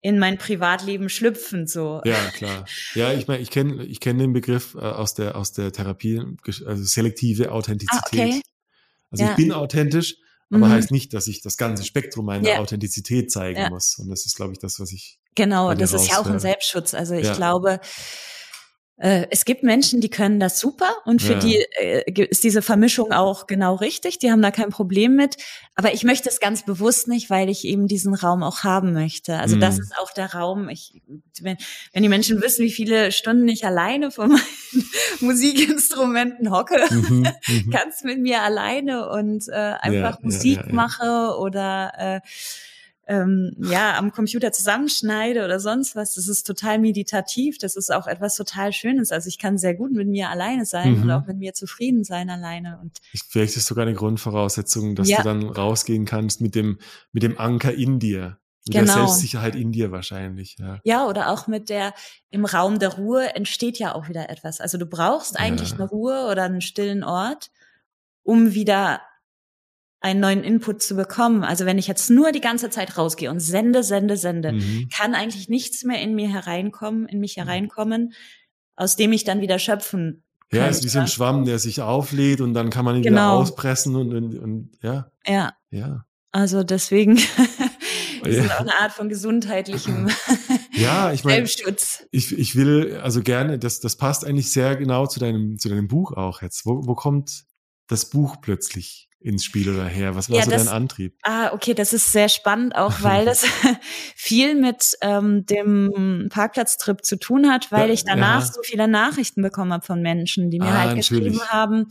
in mein Privatleben schlüpfen, so. Ja, klar. Ja, ich meine, ich kenne ich kenn den Begriff äh, aus der, aus der Therapie, also selektive Authentizität. Ah, okay. Also ja. ich bin authentisch, aber mhm. heißt nicht, dass ich das ganze Spektrum meiner ja. Authentizität zeigen ja. muss. Und das ist, glaube ich, das, was ich. Genau, das ist ja auch ein Selbstschutz. Also ich glaube, es gibt Menschen, die können das super und für ja. die äh, ist diese Vermischung auch genau richtig. Die haben da kein Problem mit. Aber ich möchte es ganz bewusst nicht, weil ich eben diesen Raum auch haben möchte. Also mhm. das ist auch der Raum. Ich, wenn, wenn die Menschen wissen, wie viele Stunden ich alleine vor meinen Musikinstrumenten hocke, mhm. mhm. ganz mit mir alleine und äh, einfach ja, Musik ja, mache oder äh, ähm, ja am Computer zusammenschneide oder sonst was. Das ist total meditativ. Das ist auch etwas total Schönes. Also ich kann sehr gut mit mir alleine sein mhm. und auch mit mir zufrieden sein alleine. Und vielleicht ist sogar eine Grundvoraussetzung, dass ja. du dann rausgehen kannst mit dem mit dem Anker in dir. Mit genau. der Selbstsicherheit in dir wahrscheinlich. Ja. ja, oder auch mit der, im Raum der Ruhe entsteht ja auch wieder etwas. Also du brauchst eigentlich ja. eine Ruhe oder einen stillen Ort, um wieder einen neuen Input zu bekommen. Also wenn ich jetzt nur die ganze Zeit rausgehe und sende, sende, sende, mhm. kann eigentlich nichts mehr in mir hereinkommen, in mich mhm. hereinkommen, aus dem ich dann wieder schöpfen kann. Ja, es ist wie so ein Schwamm, der sich auflädt und dann kann man ihn genau. wieder auspressen und, und, und ja. Ja. Ja. Also deswegen das ist auch eine Art von gesundheitlichem ja, ich mein, Selbstschutz. Ich, ich will also gerne, das, das passt eigentlich sehr genau zu deinem, zu deinem Buch auch jetzt. Wo, wo kommt das Buch plötzlich ins Spiel oder her? Was war ja, so das, dein Antrieb? Ah, okay, das ist sehr spannend, auch weil das viel mit ähm, dem Parkplatztrip zu tun hat, weil ja, ich danach ja. so viele Nachrichten bekommen habe von Menschen, die mir ah, halt geschrieben haben,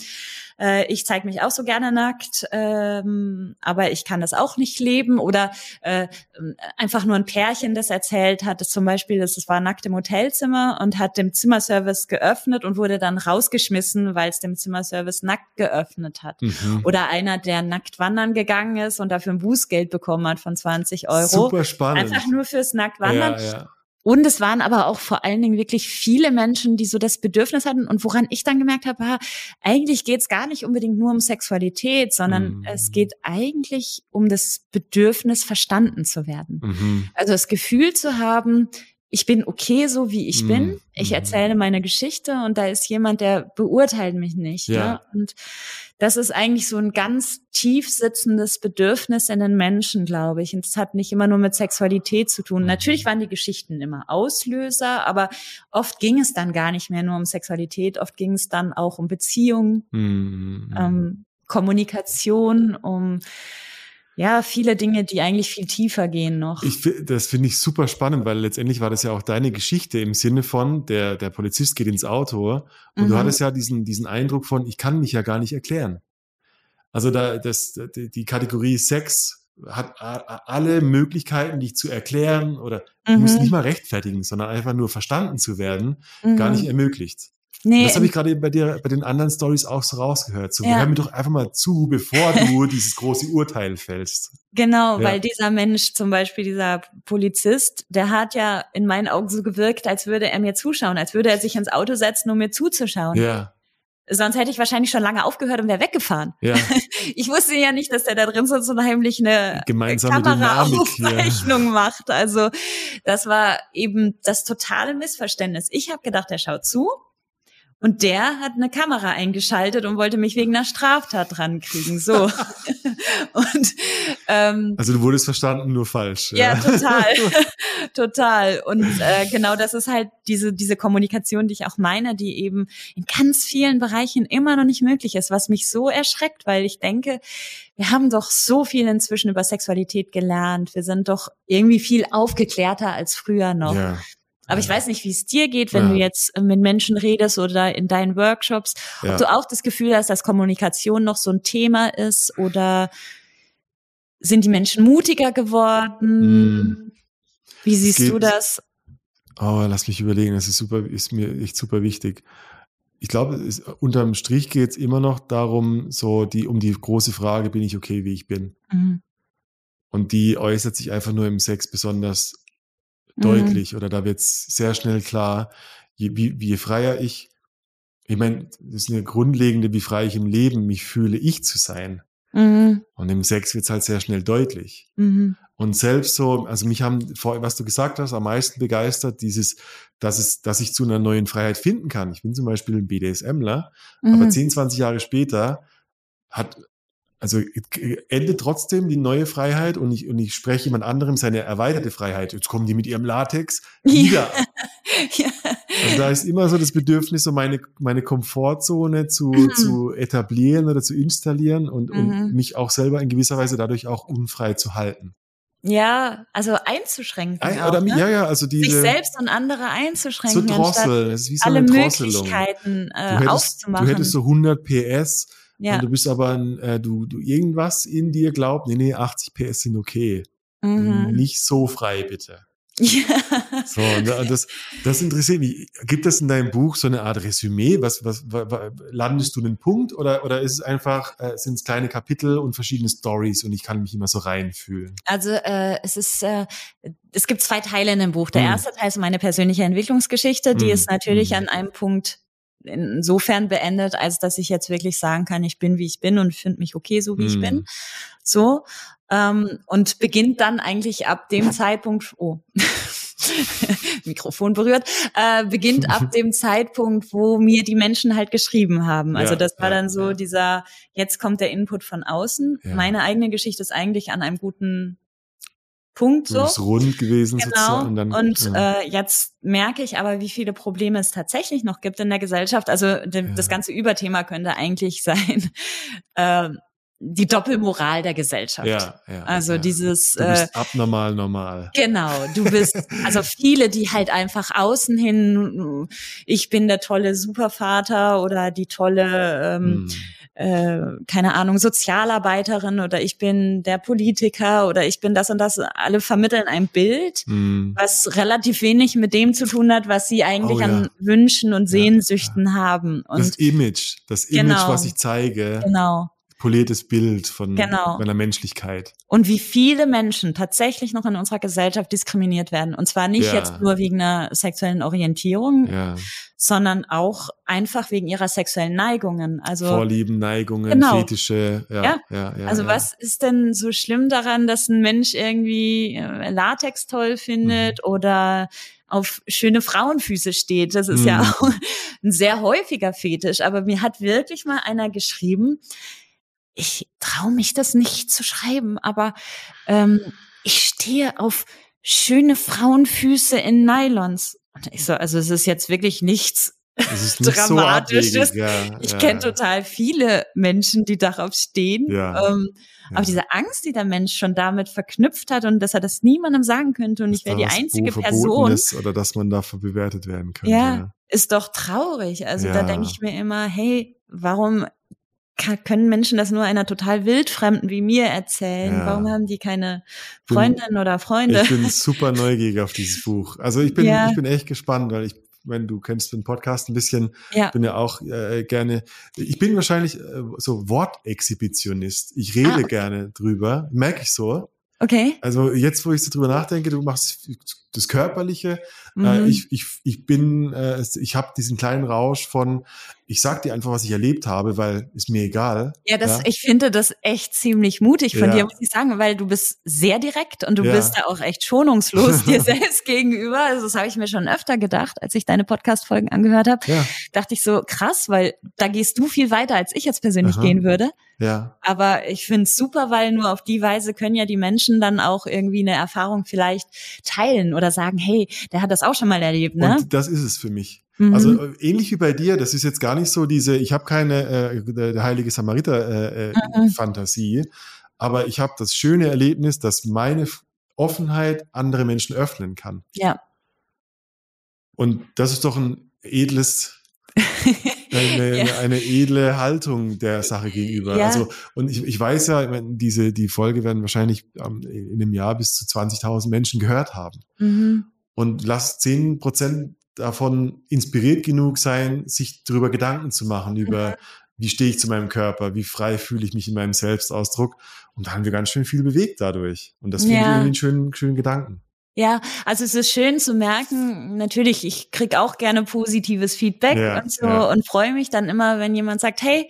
äh, ich zeige mich auch so gerne nackt, ähm, aber ich kann das auch nicht leben. Oder äh, einfach nur ein Pärchen, das erzählt hat, dass zum Beispiel, das war nackt im Hotelzimmer und hat dem Zimmerservice geöffnet und wurde dann rausgeschmissen, weil es dem Zimmerservice nackt geöffnet hat. Mhm. Oder einer, der nackt wandern gegangen ist und dafür ein Bußgeld bekommen hat von 20 Euro. Super spannend. Einfach nur fürs Nacktwandern. Ja, ja. Und es waren aber auch vor allen Dingen wirklich viele Menschen, die so das Bedürfnis hatten und woran ich dann gemerkt habe, ah, eigentlich geht es gar nicht unbedingt nur um Sexualität, sondern mhm. es geht eigentlich um das Bedürfnis, verstanden zu werden. Mhm. Also das Gefühl zu haben, ich bin okay so, wie ich mhm. bin. Ich mhm. erzähle meine Geschichte und da ist jemand, der beurteilt mich nicht. Ja. ja. Und das ist eigentlich so ein ganz tief sitzendes Bedürfnis in den Menschen, glaube ich. Und es hat nicht immer nur mit Sexualität zu tun. Natürlich mhm. waren die Geschichten immer Auslöser, aber oft ging es dann gar nicht mehr nur um Sexualität. Oft ging es dann auch um Beziehungen, mhm. ähm, Kommunikation, um ja, viele Dinge, die eigentlich viel tiefer gehen noch. Ich, das finde ich super spannend, weil letztendlich war das ja auch deine Geschichte im Sinne von, der, der Polizist geht ins Auto und mhm. du hattest ja diesen, diesen Eindruck von, ich kann mich ja gar nicht erklären. Also da, das, die Kategorie Sex hat alle Möglichkeiten, dich zu erklären oder mhm. du musst mhm. nicht mal rechtfertigen, sondern einfach nur verstanden zu werden, mhm. gar nicht ermöglicht. Nee, das habe ich gerade bei dir, bei den anderen Stories auch so rausgehört. So, ja. hör mir doch einfach mal zu, bevor du dieses große Urteil fällst. Genau, ja. weil dieser Mensch, zum Beispiel dieser Polizist, der hat ja in meinen Augen so gewirkt, als würde er mir zuschauen, als würde er sich ins Auto setzen, um mir zuzuschauen. Ja. Sonst hätte ich wahrscheinlich schon lange aufgehört und wäre weggefahren. Ja. Ich wusste ja nicht, dass der da drin so heimlich eine Gemeinsame Kameraaufzeichnung macht. Also das war eben das totale Missverständnis. Ich habe gedacht, er schaut zu und der hat eine Kamera eingeschaltet und wollte mich wegen einer Straftat dran kriegen. So. und, ähm, also du wurdest verstanden, nur falsch. Ja, ja total. total. Und äh, genau das ist halt diese, diese Kommunikation, die ich auch meine, die eben in ganz vielen Bereichen immer noch nicht möglich ist, was mich so erschreckt, weil ich denke, wir haben doch so viel inzwischen über Sexualität gelernt. Wir sind doch irgendwie viel aufgeklärter als früher noch. Ja. Aber ich weiß nicht, wie es dir geht, wenn ja. du jetzt äh, mit Menschen redest oder in deinen Workshops, ja. ob du auch das Gefühl hast, dass Kommunikation noch so ein Thema ist oder sind die Menschen mutiger geworden? Hm. Wie siehst du das? Oh, lass mich überlegen, das ist super, ist mir echt super wichtig. Ich glaube, unterm Strich geht es immer noch darum, so die, um die große Frage, bin ich okay, wie ich bin? Mhm. Und die äußert sich einfach nur im Sex besonders Mhm. deutlich oder da wird es sehr schnell klar, je, wie, wie freier ich, ich meine, das ist eine grundlegende, wie frei ich im Leben mich fühle, ich zu sein. Mhm. Und im Sex wird es halt sehr schnell deutlich. Mhm. Und selbst so, also mich haben, vor was du gesagt hast, am meisten begeistert, dieses, dass es, dass ich zu einer neuen Freiheit finden kann. Ich bin zum Beispiel ein BDSMler, mhm. aber 10, 20 Jahre später hat, also endet trotzdem die neue Freiheit und ich, und ich spreche jemand anderem seine erweiterte Freiheit. Jetzt kommen die mit ihrem Latex wieder. ja. Also da ist immer so das Bedürfnis, so meine, meine Komfortzone zu, mhm. zu etablieren oder zu installieren und, mhm. und mich auch selber in gewisser Weise dadurch auch unfrei zu halten. Ja, also einzuschränken. Ein, auch, ne? Ja, ja, also diese, Sich selbst und andere einzuschränken. Zu drosseln. Es ist wie so alle eine Möglichkeiten äh, du hättest, aufzumachen. Du hättest so 100 PS ja. und du bist aber, ein, äh, du, du irgendwas in dir glaubt, nee, nee, 80 PS sind okay. Mhm. Nicht so frei, bitte. Ja. So, das, das interessiert mich. Gibt es in deinem Buch so eine Art Resümee? Was, was, was landest du einen Punkt oder, oder ist es einfach, äh, sind es kleine Kapitel und verschiedene Stories und ich kann mich immer so reinfühlen? Also äh, es ist, äh, es gibt zwei Teile in dem Buch. Der hm. erste Teil ist meine persönliche Entwicklungsgeschichte, die hm. ist natürlich hm. an einem Punkt insofern beendet, als dass ich jetzt wirklich sagen kann, ich bin wie ich bin und finde mich okay, so wie ich bin. Hm. So ähm, und beginnt dann eigentlich ab dem Zeitpunkt, oh, Mikrofon berührt, äh, beginnt ab dem Zeitpunkt, wo mir die Menschen halt geschrieben haben. Also ja, das war ja, dann so ja. dieser, jetzt kommt der Input von außen. Meine eigene Geschichte ist eigentlich an einem guten Punkt so. ist rund gewesen genau. sozusagen. Und, dann, und ja. äh, jetzt merke ich aber, wie viele Probleme es tatsächlich noch gibt in der Gesellschaft. Also das ganze Überthema könnte eigentlich sein, äh, die Doppelmoral der Gesellschaft. Ja, ja. Also ja. dieses du bist äh, abnormal normal. Genau, du bist also viele, die halt einfach außen hin, ich bin der tolle Supervater oder die tolle ähm, hm. Äh, keine Ahnung Sozialarbeiterin oder ich bin der Politiker oder ich bin das und das. Alle vermitteln ein Bild, hm. was relativ wenig mit dem zu tun hat, was sie eigentlich oh, ja. an Wünschen und Sehnsüchten ja, haben. Und das Image, das Image, genau, was ich zeige. Genau poliertes Bild von genau. meiner Menschlichkeit. Und wie viele Menschen tatsächlich noch in unserer Gesellschaft diskriminiert werden. Und zwar nicht ja. jetzt nur wegen einer sexuellen Orientierung, ja. sondern auch einfach wegen ihrer sexuellen Neigungen. Also Vorlieben, Neigungen, genau. Fetische. Ja, ja. ja, ja also was ist denn so schlimm daran, dass ein Mensch irgendwie äh, Latex toll findet mhm. oder auf schöne Frauenfüße steht. Das ist mhm. ja auch ein sehr häufiger Fetisch. Aber mir hat wirklich mal einer geschrieben, ich traue mich das nicht zu schreiben, aber ähm, ich stehe auf schöne Frauenfüße in Nylons. Und ich so, also es ist jetzt wirklich nichts nicht Dramatisches. So ja, ich ja. kenne total viele Menschen, die darauf stehen. Ja, ähm, aber diese Angst, die der Mensch schon damit verknüpft hat und dass er das niemandem sagen könnte und dass ich wäre die einzige Person. Ist oder dass man dafür bewertet werden kann. Ja, ist doch traurig. Also da denke ich mir immer, hey, warum können Menschen das nur einer total wildfremden wie mir erzählen? Ja. Warum haben die keine Freundin bin, oder Freunde? Ich bin super neugierig auf dieses Buch. Also ich bin, ja. ich bin echt gespannt, weil ich, wenn du kennst den Podcast ein bisschen, ja. bin ja auch äh, gerne, ich bin wahrscheinlich äh, so Wortexhibitionist. Ich rede ah, okay. gerne drüber, merke ich so. Okay. Also jetzt, wo ich so drüber nachdenke, du machst das Körperliche. Äh, mhm. Ich, ich, ich bin, äh, ich habe diesen kleinen Rausch von, ich sag dir einfach, was ich erlebt habe, weil ist mir egal. Ja, das, ja? ich finde das echt ziemlich mutig von ja. dir, muss ich sagen, weil du bist sehr direkt und du ja. bist da auch echt schonungslos dir selbst gegenüber. Also das habe ich mir schon öfter gedacht, als ich deine Podcast-Folgen angehört habe. Dachte ich so, krass, weil da gehst du viel weiter, als ich jetzt persönlich Aha. gehen würde. Ja. Aber ich finde es super, weil nur auf die Weise können ja die Menschen dann auch irgendwie eine Erfahrung vielleicht teilen oder sagen, hey, der hat das auch schon mal erlebt, ne? Und das ist es für mich. Mhm. Also äh, ähnlich wie bei dir, das ist jetzt gar nicht so diese, ich habe keine äh, der heilige Samariter äh, äh, mhm. Aber ich habe das schöne Erlebnis, dass meine Offenheit andere Menschen öffnen kann. Ja. Und das ist doch ein edles eine, ja. eine edle Haltung der Sache gegenüber. Ja. Also, und ich, ich weiß ja, ich meine, diese, die Folge werden wahrscheinlich ähm, in einem Jahr bis zu 20.000 Menschen gehört haben. Mhm. Und lass 10 Prozent davon inspiriert genug sein, sich darüber Gedanken zu machen, über mhm. wie stehe ich zu meinem Körper, wie frei fühle ich mich in meinem Selbstausdruck. Und da haben wir ganz schön viel bewegt dadurch. Und das finde ja. ich irgendwie einen schönen, schönen Gedanken. Ja, also es ist schön zu merken, natürlich, ich krieg auch gerne positives Feedback ja, und so ja. und freue mich dann immer, wenn jemand sagt, hey,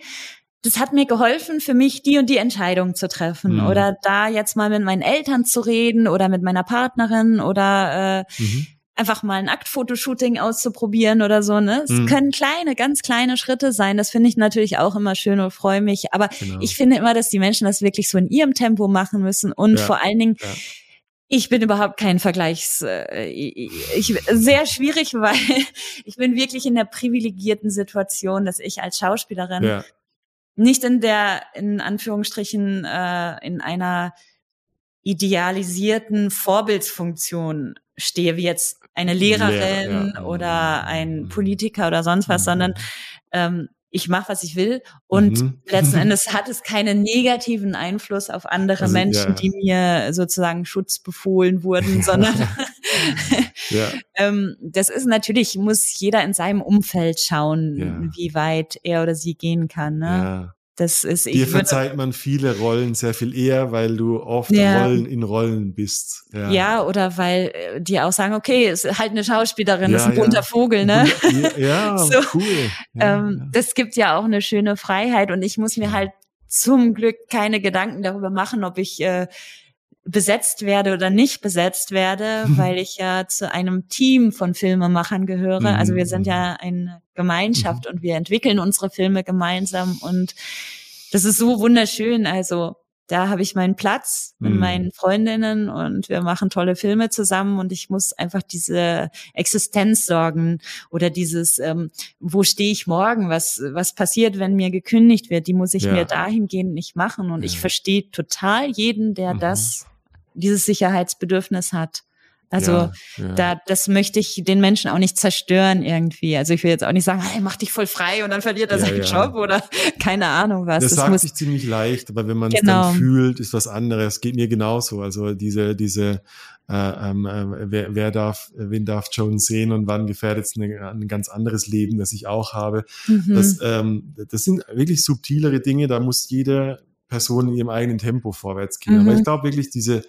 das hat mir geholfen, für mich die und die Entscheidung zu treffen mhm. oder da jetzt mal mit meinen Eltern zu reden oder mit meiner Partnerin oder äh, mhm. einfach mal ein Aktfotoshooting auszuprobieren oder so. Ne, es mhm. können kleine, ganz kleine Schritte sein. Das finde ich natürlich auch immer schön und freue mich. Aber genau. ich finde immer, dass die Menschen das wirklich so in ihrem Tempo machen müssen und ja. vor allen Dingen ja ich bin überhaupt kein Vergleichs, äh, ich, sehr schwierig, weil ich bin wirklich in der privilegierten Situation, dass ich als Schauspielerin ja. Nicht in der, in Anführungsstrichen, äh, in einer idealisierten Vorbildsfunktion stehe, wie jetzt eine Lehrerin Lehrer, ja. oder ein Politiker oder sonst was, mhm. sondern ähm, ich mache, was ich will. Und mhm. letzten Endes hat es keinen negativen Einfluss auf andere also, Menschen, ja. die mir sozusagen Schutz befohlen wurden, sondern ja. ähm, das ist natürlich, muss jeder in seinem Umfeld schauen, ja. wie weit er oder sie gehen kann. Ne? Das ist, Dir verzeiht man viele Rollen sehr viel eher, weil du oft ja. Rollen in Rollen bist. Ja. ja, oder weil äh, die auch sagen, okay, ist halt eine Schauspielerin, ja, ist ein bunter. Vogel, ne? Ja, so, cool. Ähm, das gibt ja auch eine schöne Freiheit und ich muss mir halt zum Glück keine Gedanken darüber machen, ob ich äh, besetzt werde oder nicht besetzt werde, weil ich ja zu einem Team von Filmemachern gehöre. Also wir sind ja mhm. eine Gemeinschaft mhm. und wir entwickeln unsere Filme gemeinsam und das ist so wunderschön. Also da habe ich meinen Platz mit mhm. meinen Freundinnen und wir machen tolle Filme zusammen und ich muss einfach diese Existenz sorgen oder dieses, ähm, wo stehe ich morgen, was, was passiert, wenn mir gekündigt wird, die muss ich ja. mir dahingehend nicht machen und ja. ich verstehe total jeden, der mhm. das dieses Sicherheitsbedürfnis hat. Also ja, ja. da, das möchte ich den Menschen auch nicht zerstören irgendwie. Also ich will jetzt auch nicht sagen, hey, mach dich voll frei und dann verliert er ja, seinen Job oder keine Ahnung was. Das, das sagt sich ziemlich leicht, aber wenn man es genau. dann fühlt, ist was anderes. Geht mir genauso. Also diese, diese, äh, ähm, äh, wer, wer darf, wen darf Jones sehen und wann gefährdet es ein ganz anderes Leben, das ich auch habe. Mhm. Das, ähm, das sind wirklich subtilere Dinge. Da muss jeder Person in ihrem eigenen Tempo vorwärts gehen. Mhm. Aber ich glaube wirklich, diese,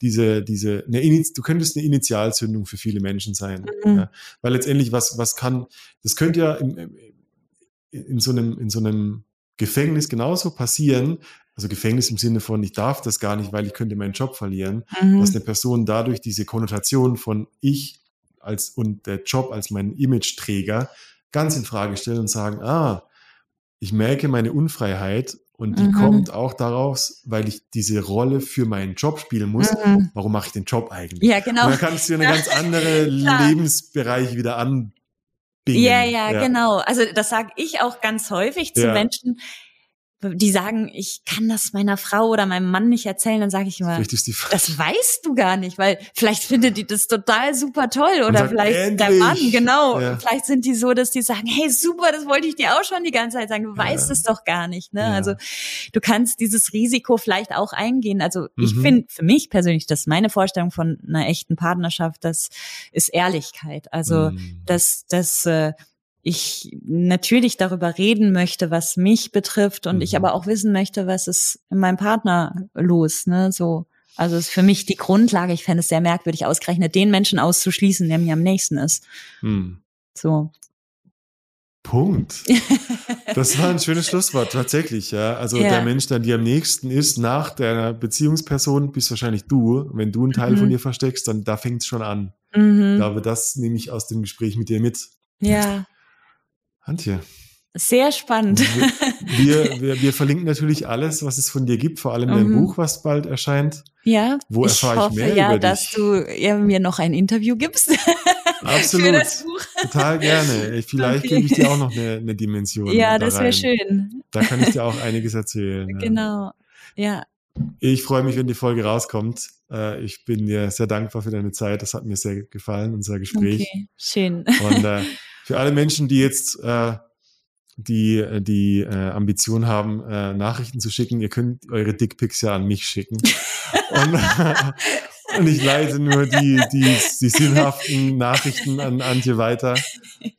diese, diese, eine du könntest eine Initialzündung für viele Menschen sein. Mhm. Ja? Weil letztendlich, was, was kann, das könnte ja in, in, so einem, in so einem Gefängnis genauso passieren, also Gefängnis im Sinne von, ich darf das gar nicht, weil ich könnte meinen Job verlieren, mhm. dass eine Person dadurch diese Konnotation von ich als und der Job als mein Image-Träger ganz in Frage stellen und sagen, ah, ich merke meine Unfreiheit und die mhm. kommt auch daraus, weil ich diese Rolle für meinen Job spielen muss. Mhm. Warum mache ich den Job eigentlich? Ja, genau. Und dann kannst du eine ganz andere Lebensbereich wieder anbinden. Ja, ja, ja, genau. Also das sage ich auch ganz häufig zu ja. Menschen, die sagen, ich kann das meiner Frau oder meinem Mann nicht erzählen, dann sage ich immer, das weißt du gar nicht, weil vielleicht findet die das total super toll oder sagt, vielleicht endlich. der Mann, genau. Ja. Vielleicht sind die so, dass die sagen, hey super, das wollte ich dir auch schon die ganze Zeit sagen, du ja. weißt es doch gar nicht. Ne? Ja. Also du kannst dieses Risiko vielleicht auch eingehen. Also ich mhm. finde für mich persönlich, das ist meine Vorstellung von einer echten Partnerschaft, das ist Ehrlichkeit. Also mhm. das, das äh, ich natürlich darüber reden möchte, was mich betrifft und mhm. ich aber auch wissen möchte, was ist in meinem Partner los, ne, so. Also ist für mich die Grundlage. Ich fände es sehr merkwürdig, ausgerechnet den Menschen auszuschließen, der mir am nächsten ist. Mhm. So. Punkt. Das war ein schönes Schlusswort, tatsächlich, ja. Also ja. der Mensch, der dir am nächsten ist, nach deiner Beziehungsperson, bist wahrscheinlich du. Wenn du einen Teil mhm. von dir versteckst, dann da fängt es schon an. Mhm. Ich glaube, das nehme ich aus dem Gespräch mit dir mit. Ja. Antje. Sehr spannend. Wir, wir, wir, verlinken natürlich alles, was es von dir gibt, vor allem dein mhm. Buch, was bald erscheint. Ja. Wo erfahre ich, hoffe, mehr ja, über dass du ja, mir noch ein Interview gibst. Absolut. Total gerne. Vielleicht okay. gebe ich dir auch noch eine, eine Dimension. Ja, da das wäre schön. Da kann ich dir auch einiges erzählen. Genau. Ja. Ich freue mich, wenn die Folge rauskommt. Äh, ich bin dir sehr dankbar für deine Zeit. Das hat mir sehr gefallen, unser Gespräch. Okay, schön. Und äh, für alle Menschen, die jetzt äh, die die äh, Ambition haben, äh, Nachrichten zu schicken, ihr könnt eure Dickpics ja an mich schicken. und, und ich leite nur die, die, die sinnhaften Nachrichten an Antje weiter.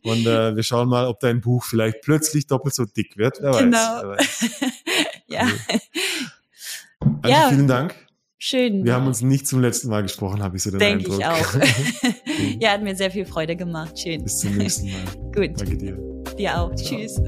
Und äh, wir schauen mal, ob dein Buch vielleicht plötzlich doppelt so dick wird. Wer genau. weiß. Wer weiß. ja. Antje, ja. vielen Dank. Schön. Wir haben uns nicht zum letzten Mal gesprochen, habe ich so den Denk Eindruck. Denke ich auch. ja, hat mir sehr viel Freude gemacht. Schön. Bis zum nächsten Mal. Gut. Danke dir. Dir auch. Ciao. Tschüss.